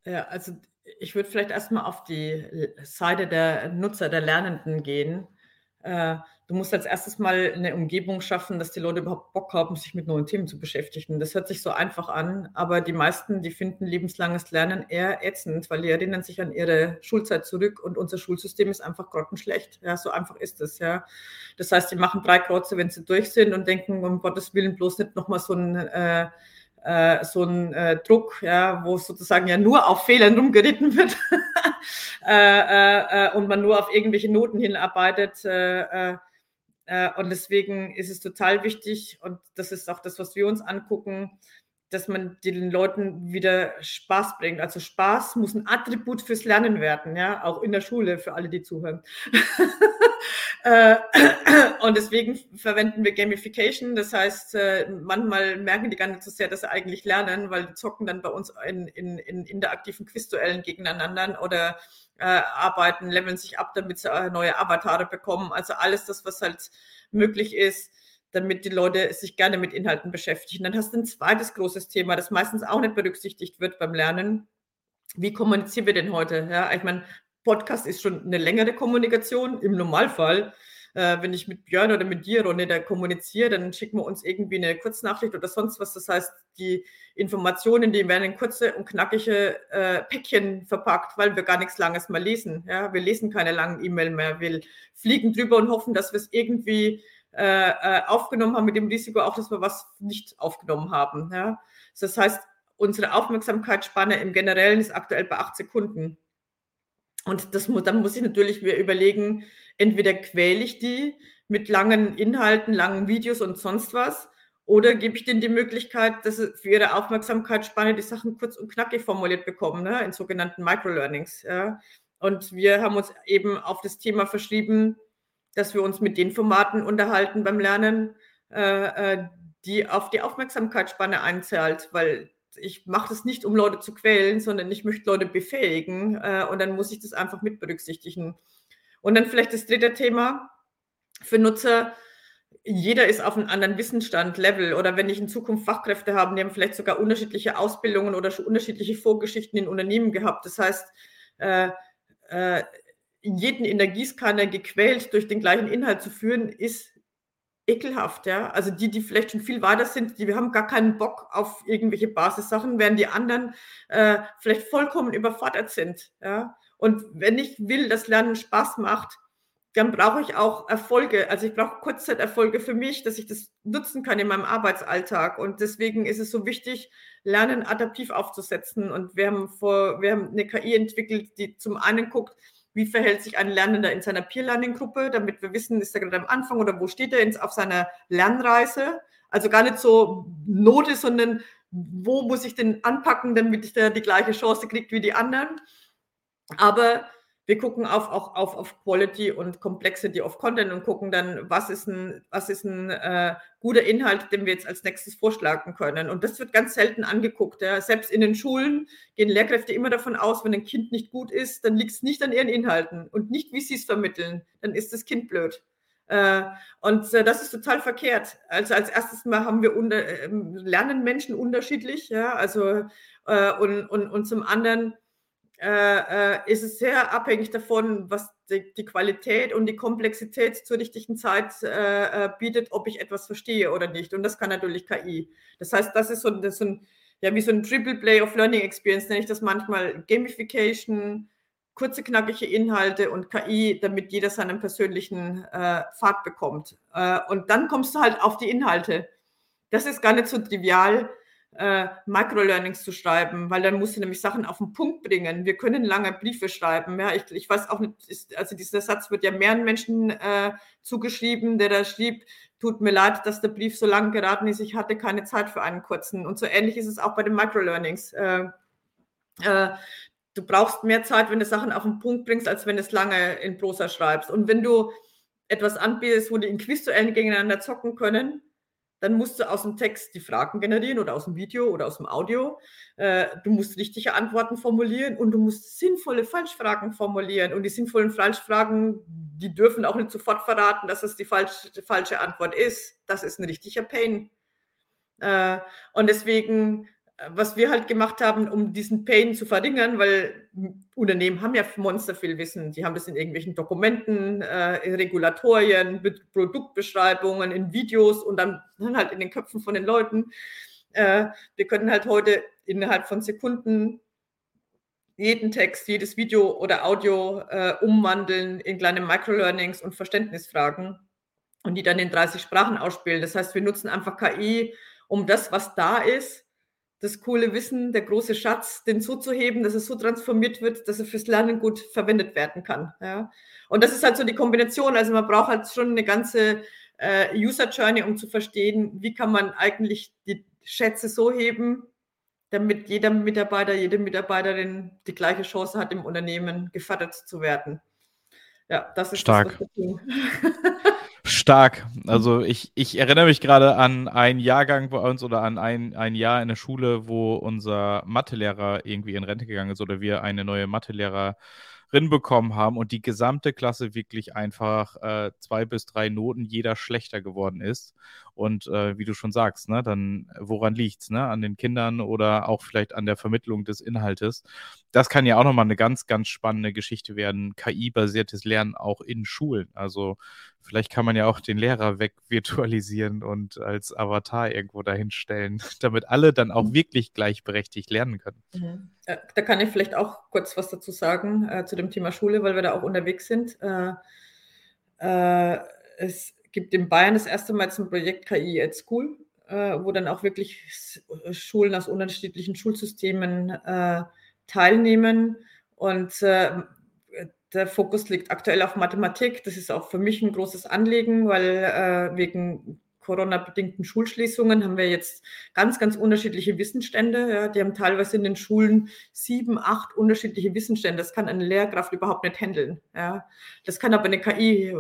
Ja, also ich würde vielleicht erstmal auf die Seite der Nutzer, der Lernenden gehen. Äh, du musst als erstes mal eine Umgebung schaffen, dass die Leute überhaupt Bock haben, sich mit neuen Themen zu beschäftigen. Das hört sich so einfach an, aber die meisten, die finden lebenslanges Lernen eher ätzend, weil die erinnern sich an ihre Schulzeit zurück und unser Schulsystem ist einfach grottenschlecht. Ja, so einfach ist es, ja. Das heißt, die machen drei Kreuze, wenn sie durch sind und denken, um Gottes Willen bloß nicht nochmal so ein äh, äh, so ein äh, Druck, ja, wo sozusagen ja nur auf Fehlern rumgeritten wird äh, äh, und man nur auf irgendwelche Noten hinarbeitet. Äh, und deswegen ist es total wichtig, und das ist auch das, was wir uns angucken, dass man den Leuten wieder Spaß bringt. Also Spaß muss ein Attribut fürs Lernen werden, ja, auch in der Schule für alle, die zuhören. Äh, und deswegen verwenden wir Gamification. Das heißt, äh, manchmal merken die gar nicht so sehr, dass sie eigentlich lernen, weil die zocken dann bei uns in, in, in interaktiven Quizduellen gegeneinander oder äh, arbeiten, leveln sich ab, damit sie neue Avatare bekommen. Also alles das, was halt möglich ist damit die Leute sich gerne mit Inhalten beschäftigen. Dann hast du ein zweites großes Thema, das meistens auch nicht berücksichtigt wird beim Lernen. Wie kommunizieren wir denn heute? Ja, ich meine, Podcast ist schon eine längere Kommunikation im Normalfall. Äh, wenn ich mit Björn oder mit dir, Ronny, da kommuniziere, dann schicken wir uns irgendwie eine Kurznachricht oder sonst was. Das heißt, die Informationen, die werden in kurze und knackige äh, Päckchen verpackt, weil wir gar nichts Langes mehr lesen. Ja? Wir lesen keine langen E-Mail mehr. Wir fliegen drüber und hoffen, dass wir es irgendwie äh, äh, aufgenommen haben, mit dem Risiko auch, dass wir was nicht aufgenommen haben. Ja? Das heißt, unsere Aufmerksamkeitsspanne im Generellen ist aktuell bei acht Sekunden. Und das, dann muss ich natürlich mir überlegen, entweder quäle ich die mit langen Inhalten, langen Videos und sonst was, oder gebe ich denen die Möglichkeit, dass sie für ihre Aufmerksamkeitsspanne die Sachen kurz und knackig formuliert bekommen, ne, in sogenannten Microlearnings. Ja. Und wir haben uns eben auf das Thema verschrieben, dass wir uns mit den Formaten unterhalten beim Lernen, äh, äh, die auf die Aufmerksamkeitsspanne einzahlt, weil ich mache das nicht, um Leute zu quälen, sondern ich möchte Leute befähigen äh, und dann muss ich das einfach mit berücksichtigen. Und dann vielleicht das dritte Thema für Nutzer. Jeder ist auf einem anderen Wissensstand, Level oder wenn ich in Zukunft Fachkräfte habe, die haben vielleicht sogar unterschiedliche Ausbildungen oder unterschiedliche Vorgeschichten in Unternehmen gehabt. Das heißt, äh, äh, jeden Gießkanne gequält durch den gleichen Inhalt zu führen, ist ekelhaft, ja. Also die, die vielleicht schon viel weiter sind, die haben gar keinen Bock auf irgendwelche Basissachen, während die anderen äh, vielleicht vollkommen überfordert sind, ja. Und wenn ich will, dass Lernen Spaß macht, dann brauche ich auch Erfolge. Also ich brauche Kurzzeiterfolge für mich, dass ich das nutzen kann in meinem Arbeitsalltag. Und deswegen ist es so wichtig, Lernen adaptiv aufzusetzen. Und wir haben vor, wir haben eine KI entwickelt, die zum einen guckt, wie verhält sich ein Lernender in seiner Peer-Learning-Gruppe, damit wir wissen, ist er gerade am Anfang oder wo steht er auf seiner Lernreise. Also gar nicht so Note, sondern wo muss ich denn anpacken, damit ich da die gleiche Chance kriege wie die anderen. Aber wir gucken auf, auch auf, auf Quality und Complexity of Content und gucken dann, was ist ein, was ist ein äh, guter Inhalt, den wir jetzt als nächstes vorschlagen können. Und das wird ganz selten angeguckt. Ja. Selbst in den Schulen gehen Lehrkräfte immer davon aus, wenn ein Kind nicht gut ist, dann liegt es nicht an ihren Inhalten und nicht, wie sie es vermitteln. Dann ist das Kind blöd. Äh, und äh, das ist total verkehrt. Also als erstes Mal haben wir unter, äh, lernen Menschen unterschiedlich, ja, also äh, und, und, und zum anderen äh, äh, ist es sehr abhängig davon, was die, die, Qualität und die Komplexität zur richtigen Zeit äh, äh, bietet, ob ich etwas verstehe oder nicht. Und das kann natürlich KI. Das heißt, das ist so, das ist so ein, ja, wie so ein Triple Play of Learning Experience, nenne ich das manchmal Gamification, kurze, knackige Inhalte und KI, damit jeder seinen persönlichen äh, Pfad bekommt. Und dann kommst du halt auf die Inhalte. Das ist gar nicht so trivial äh, Microlearnings zu schreiben, weil dann musst du nämlich Sachen auf den Punkt bringen. Wir können lange Briefe schreiben. Ja, ich, ich weiß auch nicht, ist, also dieser Satz wird ja mehreren Menschen äh, zugeschrieben, der da schrieb, tut mir leid, dass der Brief so lang geraten ist, ich hatte keine Zeit für einen kurzen. Und so ähnlich ist es auch bei den Microlearnings. Äh, äh, du brauchst mehr Zeit, wenn du Sachen auf den Punkt bringst, als wenn du es lange in Prosa schreibst. Und wenn du etwas anbietest, wo die in Quizduellen gegeneinander zocken können, dann musst du aus dem Text die Fragen generieren oder aus dem Video oder aus dem Audio. Äh, du musst richtige Antworten formulieren und du musst sinnvolle Falschfragen formulieren. Und die sinnvollen Falschfragen, die dürfen auch nicht sofort verraten, dass es die falsche, falsche Antwort ist. Das ist ein richtiger Pain. Äh, und deswegen was wir halt gemacht haben, um diesen Pain zu verringern, weil Unternehmen haben ja monster viel Wissen. Die haben das in irgendwelchen Dokumenten, äh, in Regulatorien, Produktbeschreibungen, in Videos und dann, dann halt in den Köpfen von den Leuten. Äh, wir können halt heute innerhalb von Sekunden jeden Text, jedes Video oder Audio äh, umwandeln in kleine Microlearnings und Verständnisfragen und die dann in 30 Sprachen ausspielen. Das heißt, wir nutzen einfach KI, um das, was da ist, das coole Wissen, der große Schatz, den so zu heben, dass es so transformiert wird, dass er fürs Lernen gut verwendet werden kann. Ja. Und das ist halt so die Kombination. Also man braucht halt schon eine ganze äh, User Journey, um zu verstehen, wie kann man eigentlich die Schätze so heben, damit jeder Mitarbeiter, jede Mitarbeiterin die gleiche Chance hat, im Unternehmen gefördert zu werden. Ja, das ist stark. Das, Stark. Also ich, ich erinnere mich gerade an einen Jahrgang bei uns oder an ein, ein Jahr in der Schule, wo unser Mathelehrer irgendwie in Rente gegangen ist oder wir eine neue Mathelehrerin bekommen haben und die gesamte Klasse wirklich einfach äh, zwei bis drei Noten jeder schlechter geworden ist. Und äh, wie du schon sagst, ne, dann woran liegt's, ne? An den Kindern oder auch vielleicht an der Vermittlung des Inhaltes. Das kann ja auch nochmal eine ganz, ganz spannende Geschichte werden. KI-basiertes Lernen auch in Schulen. Also vielleicht kann man ja auch den Lehrer wegvirtualisieren und als Avatar irgendwo dahinstellen, damit alle dann auch mhm. wirklich gleichberechtigt lernen können. Mhm. Da kann ich vielleicht auch kurz was dazu sagen äh, zu dem Thema Schule, weil wir da auch unterwegs sind. Äh, äh, es gibt in Bayern das erste Mal zum Projekt KI at School, äh, wo dann auch wirklich Schulen aus unterschiedlichen Schulsystemen äh, teilnehmen. Und äh, der Fokus liegt aktuell auf Mathematik. Das ist auch für mich ein großes Anliegen, weil äh, wegen Corona-bedingten Schulschließungen haben wir jetzt ganz, ganz unterschiedliche Wissensstände. Ja, die haben teilweise in den Schulen sieben, acht unterschiedliche Wissensstände. Das kann eine Lehrkraft überhaupt nicht handeln. Ja. Das kann aber eine KI äh,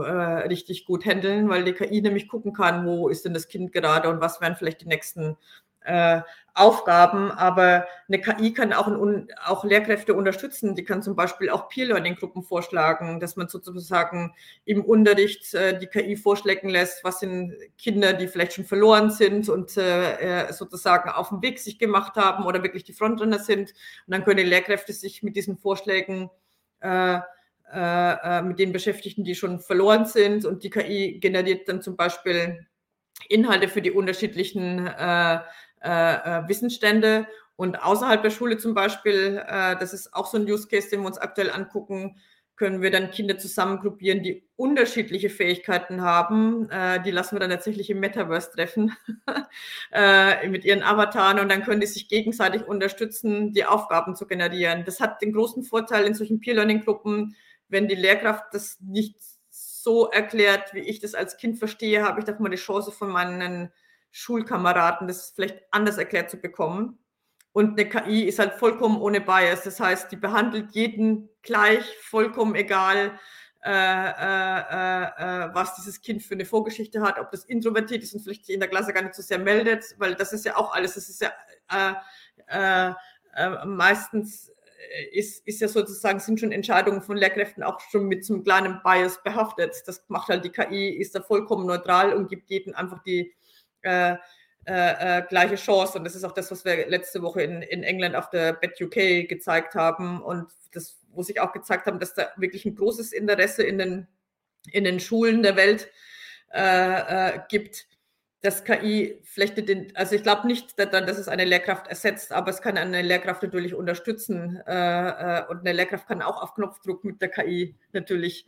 richtig gut handeln, weil die KI nämlich gucken kann, wo ist denn das Kind gerade und was wären vielleicht die nächsten äh, Aufgaben, aber eine KI kann auch, ein, auch Lehrkräfte unterstützen. Die kann zum Beispiel auch Peer-Learning-Gruppen vorschlagen, dass man sozusagen im Unterricht äh, die KI vorschlagen lässt, was sind Kinder, die vielleicht schon verloren sind und äh, äh, sozusagen auf dem Weg sich gemacht haben oder wirklich die Frontrunner sind. Und dann können die Lehrkräfte sich mit diesen Vorschlägen äh, äh, mit den Beschäftigten, die schon verloren sind und die KI generiert dann zum Beispiel Inhalte für die unterschiedlichen äh, äh, äh, Wissensstände. Und außerhalb der Schule zum Beispiel, äh, das ist auch so ein Use Case, den wir uns aktuell angucken, können wir dann Kinder zusammengruppieren, die unterschiedliche Fähigkeiten haben. Äh, die lassen wir dann tatsächlich im Metaverse treffen äh, mit ihren Avataren und dann können die sich gegenseitig unterstützen, die Aufgaben zu generieren. Das hat den großen Vorteil in solchen Peer-Learning-Gruppen, wenn die Lehrkraft das nicht so erklärt, wie ich das als Kind verstehe, habe ich doch mal die Chance von meinen Schulkameraden, das vielleicht anders erklärt zu bekommen. Und eine KI ist halt vollkommen ohne Bias. Das heißt, die behandelt jeden gleich, vollkommen egal, äh, äh, äh, was dieses Kind für eine Vorgeschichte hat, ob das introvertiert ist und vielleicht sich in der Klasse gar nicht so sehr meldet, weil das ist ja auch alles, das ist ja äh, äh, äh, meistens ist, ist ja sozusagen, sind schon Entscheidungen von Lehrkräften auch schon mit so einem kleinen Bias behaftet. Das macht halt die KI, ist da vollkommen neutral und gibt jedem einfach die, äh, äh, äh, gleiche Chance. Und das ist auch das, was wir letzte Woche in, in England auf der Bet UK gezeigt haben. Und das, wo sich auch gezeigt haben, dass da wirklich ein großes Interesse in den, in den Schulen der Welt äh, äh gibt, dass KI vielleicht den, also ich glaube nicht, dass es eine Lehrkraft ersetzt, aber es kann eine Lehrkraft natürlich unterstützen äh, und eine Lehrkraft kann auch auf Knopfdruck mit der KI natürlich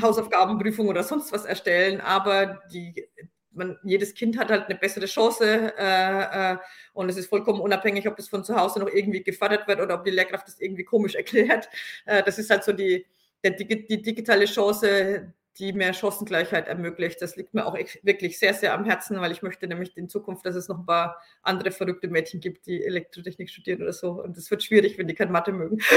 Hausaufgabenprüfung oder sonst was erstellen, aber die, man, jedes Kind hat halt eine bessere Chance äh, äh, und es ist vollkommen unabhängig, ob das von zu Hause noch irgendwie gefördert wird oder ob die Lehrkraft das irgendwie komisch erklärt. Äh, das ist halt so die, der, die, die digitale Chance, die mehr Chancengleichheit ermöglicht. Das liegt mir auch wirklich sehr, sehr am Herzen, weil ich möchte nämlich in Zukunft, dass es noch ein paar andere verrückte Mädchen gibt, die Elektrotechnik studieren oder so. Und es wird schwierig, wenn die keine Mathe mögen.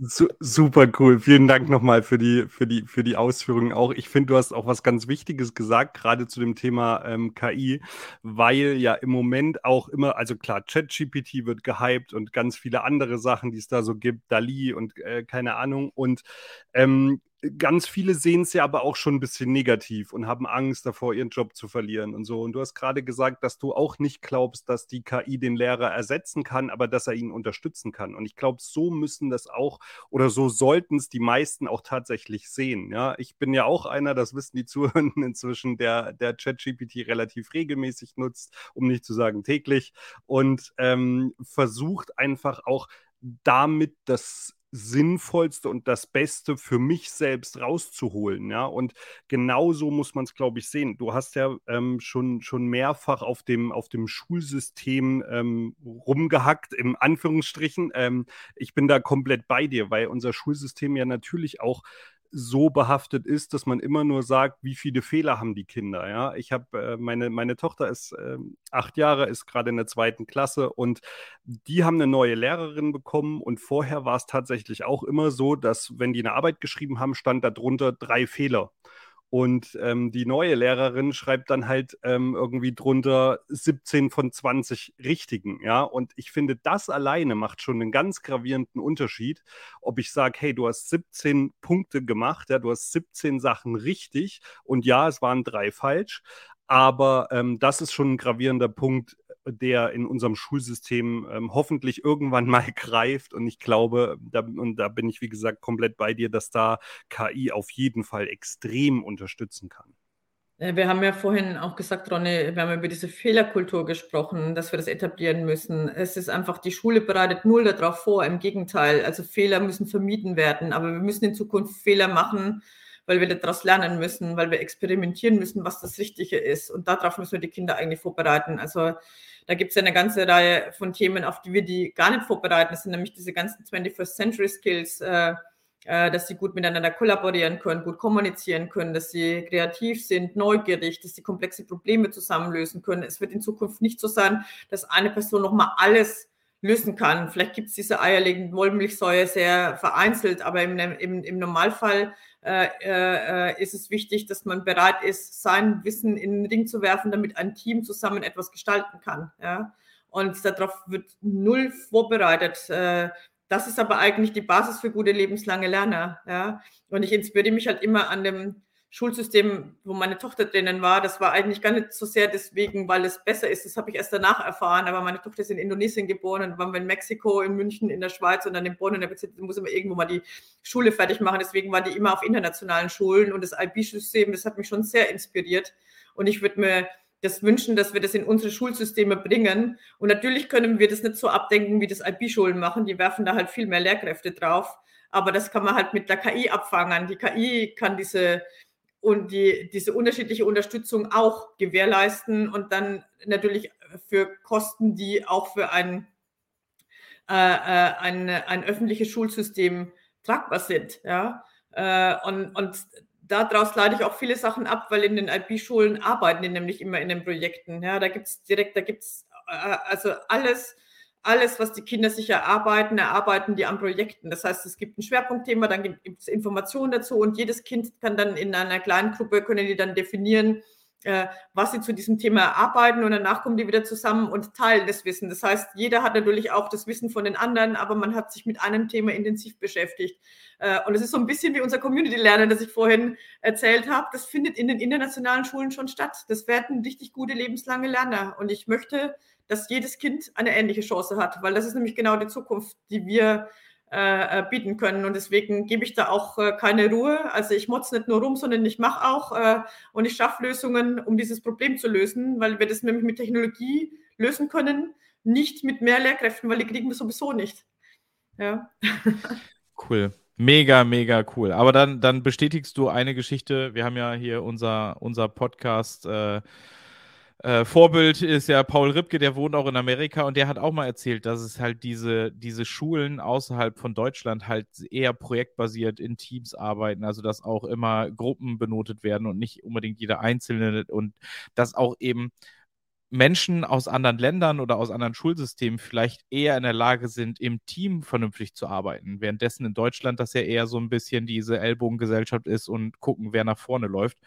Su super cool. Vielen Dank nochmal für die, für die, für die Ausführungen auch. Ich finde, du hast auch was ganz Wichtiges gesagt, gerade zu dem Thema ähm, KI, weil ja im Moment auch immer, also klar, ChatGPT wird gehypt und ganz viele andere Sachen, die es da so gibt, Dali und äh, keine Ahnung. Und ähm, ganz viele sehen es ja aber auch schon ein bisschen negativ und haben Angst davor, ihren Job zu verlieren und so. Und du hast gerade gesagt, dass du auch nicht glaubst, dass die KI den Lehrer ersetzen kann, aber dass er ihn unterstützen kann. Und ich glaube, so müssen das auch oder so sollten es die meisten auch tatsächlich sehen. Ja, ich bin ja auch einer, das wissen die Zuhörenden inzwischen, der, der ChatGPT relativ regelmäßig nutzt, um nicht zu sagen täglich und ähm, versucht einfach auch damit das Sinnvollste und das Beste für mich selbst rauszuholen. Ja, und genauso muss man es, glaube ich, sehen. Du hast ja ähm, schon, schon mehrfach auf dem, auf dem Schulsystem ähm, rumgehackt, im Anführungsstrichen. Ähm, ich bin da komplett bei dir, weil unser Schulsystem ja natürlich auch so behaftet ist, dass man immer nur sagt, wie viele Fehler haben die Kinder. Ja, ich habe äh, meine meine Tochter ist äh, acht Jahre, ist gerade in der zweiten Klasse und die haben eine neue Lehrerin bekommen und vorher war es tatsächlich auch immer so, dass wenn die eine Arbeit geschrieben haben, stand darunter drei Fehler. Und ähm, die neue Lehrerin schreibt dann halt ähm, irgendwie drunter 17 von 20 richtigen, ja. Und ich finde, das alleine macht schon einen ganz gravierenden Unterschied, ob ich sage, hey, du hast 17 Punkte gemacht, ja, du hast 17 Sachen richtig und ja, es waren drei falsch. Aber ähm, das ist schon ein gravierender Punkt, der in unserem Schulsystem ähm, hoffentlich irgendwann mal greift. Und ich glaube, da, und da bin ich, wie gesagt, komplett bei dir, dass da KI auf jeden Fall extrem unterstützen kann. Wir haben ja vorhin auch gesagt, Ronny, wir haben über diese Fehlerkultur gesprochen, dass wir das etablieren müssen. Es ist einfach, die Schule bereitet null darauf vor, im Gegenteil. Also Fehler müssen vermieden werden, aber wir müssen in Zukunft Fehler machen, weil wir daraus lernen müssen, weil wir experimentieren müssen, was das Richtige ist. Und darauf müssen wir die Kinder eigentlich vorbereiten. Also da gibt es ja eine ganze Reihe von Themen, auf die wir die gar nicht vorbereiten. Das sind nämlich diese ganzen 21st Century Skills, äh, äh, dass sie gut miteinander kollaborieren können, gut kommunizieren können, dass sie kreativ sind, neugierig, dass sie komplexe Probleme zusammenlösen können. Es wird in Zukunft nicht so sein, dass eine Person nochmal alles lösen kann. Vielleicht gibt es diese eierlegende Wollmilchsäure sehr vereinzelt, aber im, im, im Normalfall ist es wichtig, dass man bereit ist, sein Wissen in den Ring zu werfen, damit ein Team zusammen etwas gestalten kann. Ja? Und darauf wird null vorbereitet. Äh, das ist aber eigentlich die Basis für gute lebenslange Lerner. Ja? Und ich inspiriere mich halt immer an dem Schulsystem, wo meine Tochter drinnen war, das war eigentlich gar nicht so sehr deswegen, weil es besser ist. Das habe ich erst danach erfahren. Aber meine Tochter ist in Indonesien geboren und waren wir in Mexiko, in München, in der Schweiz und dann in Bonn. Und da muss immer irgendwo mal die Schule fertig machen. Deswegen war die immer auf internationalen Schulen. Und das IB-System, das hat mich schon sehr inspiriert. Und ich würde mir das wünschen, dass wir das in unsere Schulsysteme bringen. Und natürlich können wir das nicht so abdenken, wie das IB-Schulen machen. Die werfen da halt viel mehr Lehrkräfte drauf. Aber das kann man halt mit der KI abfangen. Die KI kann diese und die, diese unterschiedliche Unterstützung auch gewährleisten und dann natürlich für Kosten, die auch für ein, äh, äh ein, ein öffentliches Schulsystem tragbar sind. Ja? Äh, und, und daraus leite ich auch viele Sachen ab, weil in den IB-Schulen arbeiten die nämlich immer in den Projekten. Ja, da gibt es direkt, da gibt es äh, also alles, alles, was die Kinder sich erarbeiten, erarbeiten die an Projekten. Das heißt, es gibt ein Schwerpunktthema, dann gibt es Informationen dazu und jedes Kind kann dann in einer kleinen Gruppe, können die dann definieren, was sie zu diesem Thema erarbeiten und danach kommen die wieder zusammen und teilen das Wissen. Das heißt, jeder hat natürlich auch das Wissen von den anderen, aber man hat sich mit einem Thema intensiv beschäftigt. Äh, und es ist so ein bisschen wie unser Community-Lernen, das ich vorhin erzählt habe. Das findet in den internationalen Schulen schon statt. Das werden richtig gute lebenslange Lerner. Und ich möchte, dass jedes Kind eine ähnliche Chance hat, weil das ist nämlich genau die Zukunft, die wir äh, äh, bieten können. Und deswegen gebe ich da auch äh, keine Ruhe. Also ich motze nicht nur rum, sondern ich mache auch äh, und ich schaffe Lösungen, um dieses Problem zu lösen, weil wir das nämlich mit Technologie lösen können, nicht mit mehr Lehrkräften, weil die kriegen wir sowieso nicht. Ja. Cool. Mega, mega cool. Aber dann, dann bestätigst du eine Geschichte. Wir haben ja hier unser, unser Podcast äh, äh, Vorbild ist ja Paul Ripke, der wohnt auch in Amerika und der hat auch mal erzählt, dass es halt diese, diese Schulen außerhalb von Deutschland halt eher projektbasiert in Teams arbeiten, also dass auch immer Gruppen benotet werden und nicht unbedingt jeder Einzelne und dass auch eben Menschen aus anderen Ländern oder aus anderen Schulsystemen vielleicht eher in der Lage sind, im Team vernünftig zu arbeiten. Währenddessen in Deutschland das ja eher so ein bisschen diese Ellbogengesellschaft ist und gucken, wer nach vorne läuft.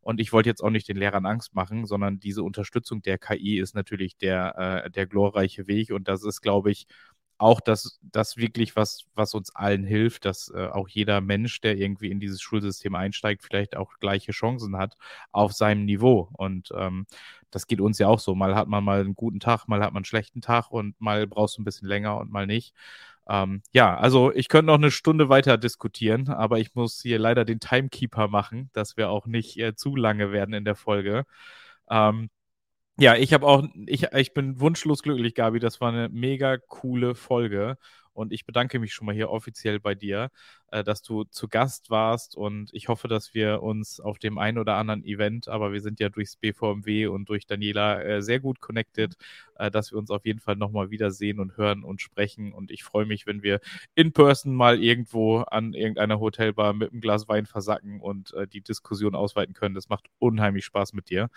Und ich wollte jetzt auch nicht den Lehrern Angst machen, sondern diese Unterstützung der KI ist natürlich der, äh, der glorreiche Weg. Und das ist, glaube ich, auch das, das wirklich, was, was uns allen hilft, dass äh, auch jeder Mensch, der irgendwie in dieses Schulsystem einsteigt, vielleicht auch gleiche Chancen hat auf seinem Niveau. Und ähm, das geht uns ja auch so. Mal hat man mal einen guten Tag, mal hat man einen schlechten Tag und mal brauchst du ein bisschen länger und mal nicht. Ähm, ja, also ich könnte noch eine Stunde weiter diskutieren, aber ich muss hier leider den Timekeeper machen, dass wir auch nicht äh, zu lange werden in der Folge. Ähm, ja, ich habe auch, ich, ich bin wunschlos glücklich, Gabi. Das war eine mega coole Folge. Und ich bedanke mich schon mal hier offiziell bei dir, äh, dass du zu Gast warst. Und ich hoffe, dass wir uns auf dem einen oder anderen Event, aber wir sind ja durchs BVMW und durch Daniela äh, sehr gut connected, äh, dass wir uns auf jeden Fall nochmal wiedersehen und hören und sprechen. Und ich freue mich, wenn wir in person mal irgendwo an irgendeiner Hotelbar mit einem Glas Wein versacken und äh, die Diskussion ausweiten können. Das macht unheimlich Spaß mit dir.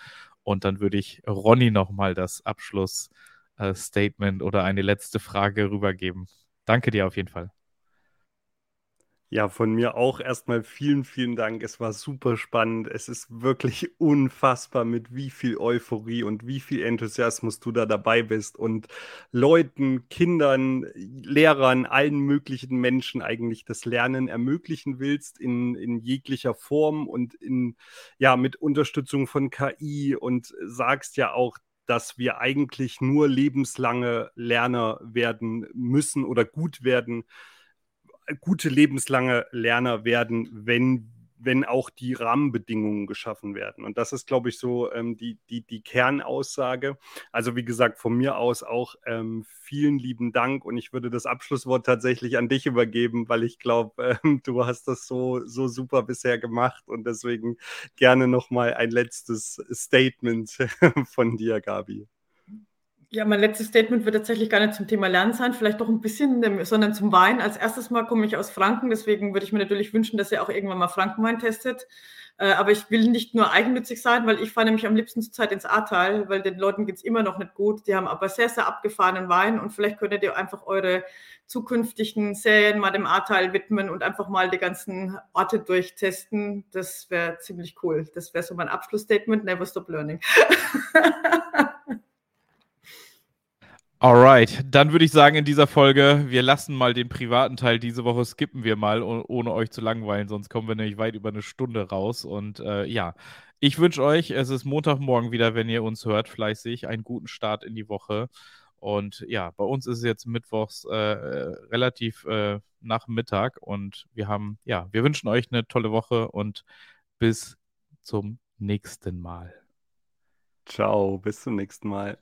Und dann würde ich Ronny nochmal das Abschlussstatement oder eine letzte Frage rübergeben. Danke dir auf jeden Fall. Ja, von mir auch erstmal vielen, vielen Dank. Es war super spannend. Es ist wirklich unfassbar, mit wie viel Euphorie und wie viel Enthusiasmus du da dabei bist und Leuten, Kindern, Lehrern, allen möglichen Menschen eigentlich das Lernen ermöglichen willst in, in jeglicher Form und in, ja, mit Unterstützung von KI und sagst ja auch, dass wir eigentlich nur lebenslange Lerner werden müssen oder gut werden, gute lebenslange Lerner werden, wenn wenn auch die Rahmenbedingungen geschaffen werden. Und das ist, glaube ich, so ähm, die, die, die Kernaussage. Also wie gesagt, von mir aus auch ähm, vielen lieben Dank und ich würde das Abschlusswort tatsächlich an dich übergeben, weil ich glaube, ähm, du hast das so, so super bisher gemacht und deswegen gerne nochmal ein letztes Statement von dir, Gabi. Ja, mein letztes Statement wird tatsächlich gar nicht zum Thema Lernen sein, vielleicht doch ein bisschen, sondern zum Wein. Als erstes Mal komme ich aus Franken, deswegen würde ich mir natürlich wünschen, dass ihr auch irgendwann mal Frankenwein testet. Äh, aber ich will nicht nur eigennützig sein, weil ich fahre nämlich am liebsten zur Zeit ins Ahrtal, weil den Leuten geht es immer noch nicht gut. Die haben aber sehr, sehr abgefahrenen Wein und vielleicht könntet ihr einfach eure zukünftigen Serien mal dem Ahrtal widmen und einfach mal die ganzen Orte durchtesten. Das wäre ziemlich cool. Das wäre so mein Abschlussstatement. Never stop learning. Alright, dann würde ich sagen, in dieser Folge, wir lassen mal den privaten Teil diese Woche, skippen wir mal, ohne euch zu langweilen, sonst kommen wir nämlich weit über eine Stunde raus. Und äh, ja, ich wünsche euch, es ist Montagmorgen wieder, wenn ihr uns hört, fleißig, einen guten Start in die Woche. Und ja, bei uns ist es jetzt mittwochs äh, relativ äh, nach Mittag und wir haben, ja, wir wünschen euch eine tolle Woche und bis zum nächsten Mal. Ciao, bis zum nächsten Mal.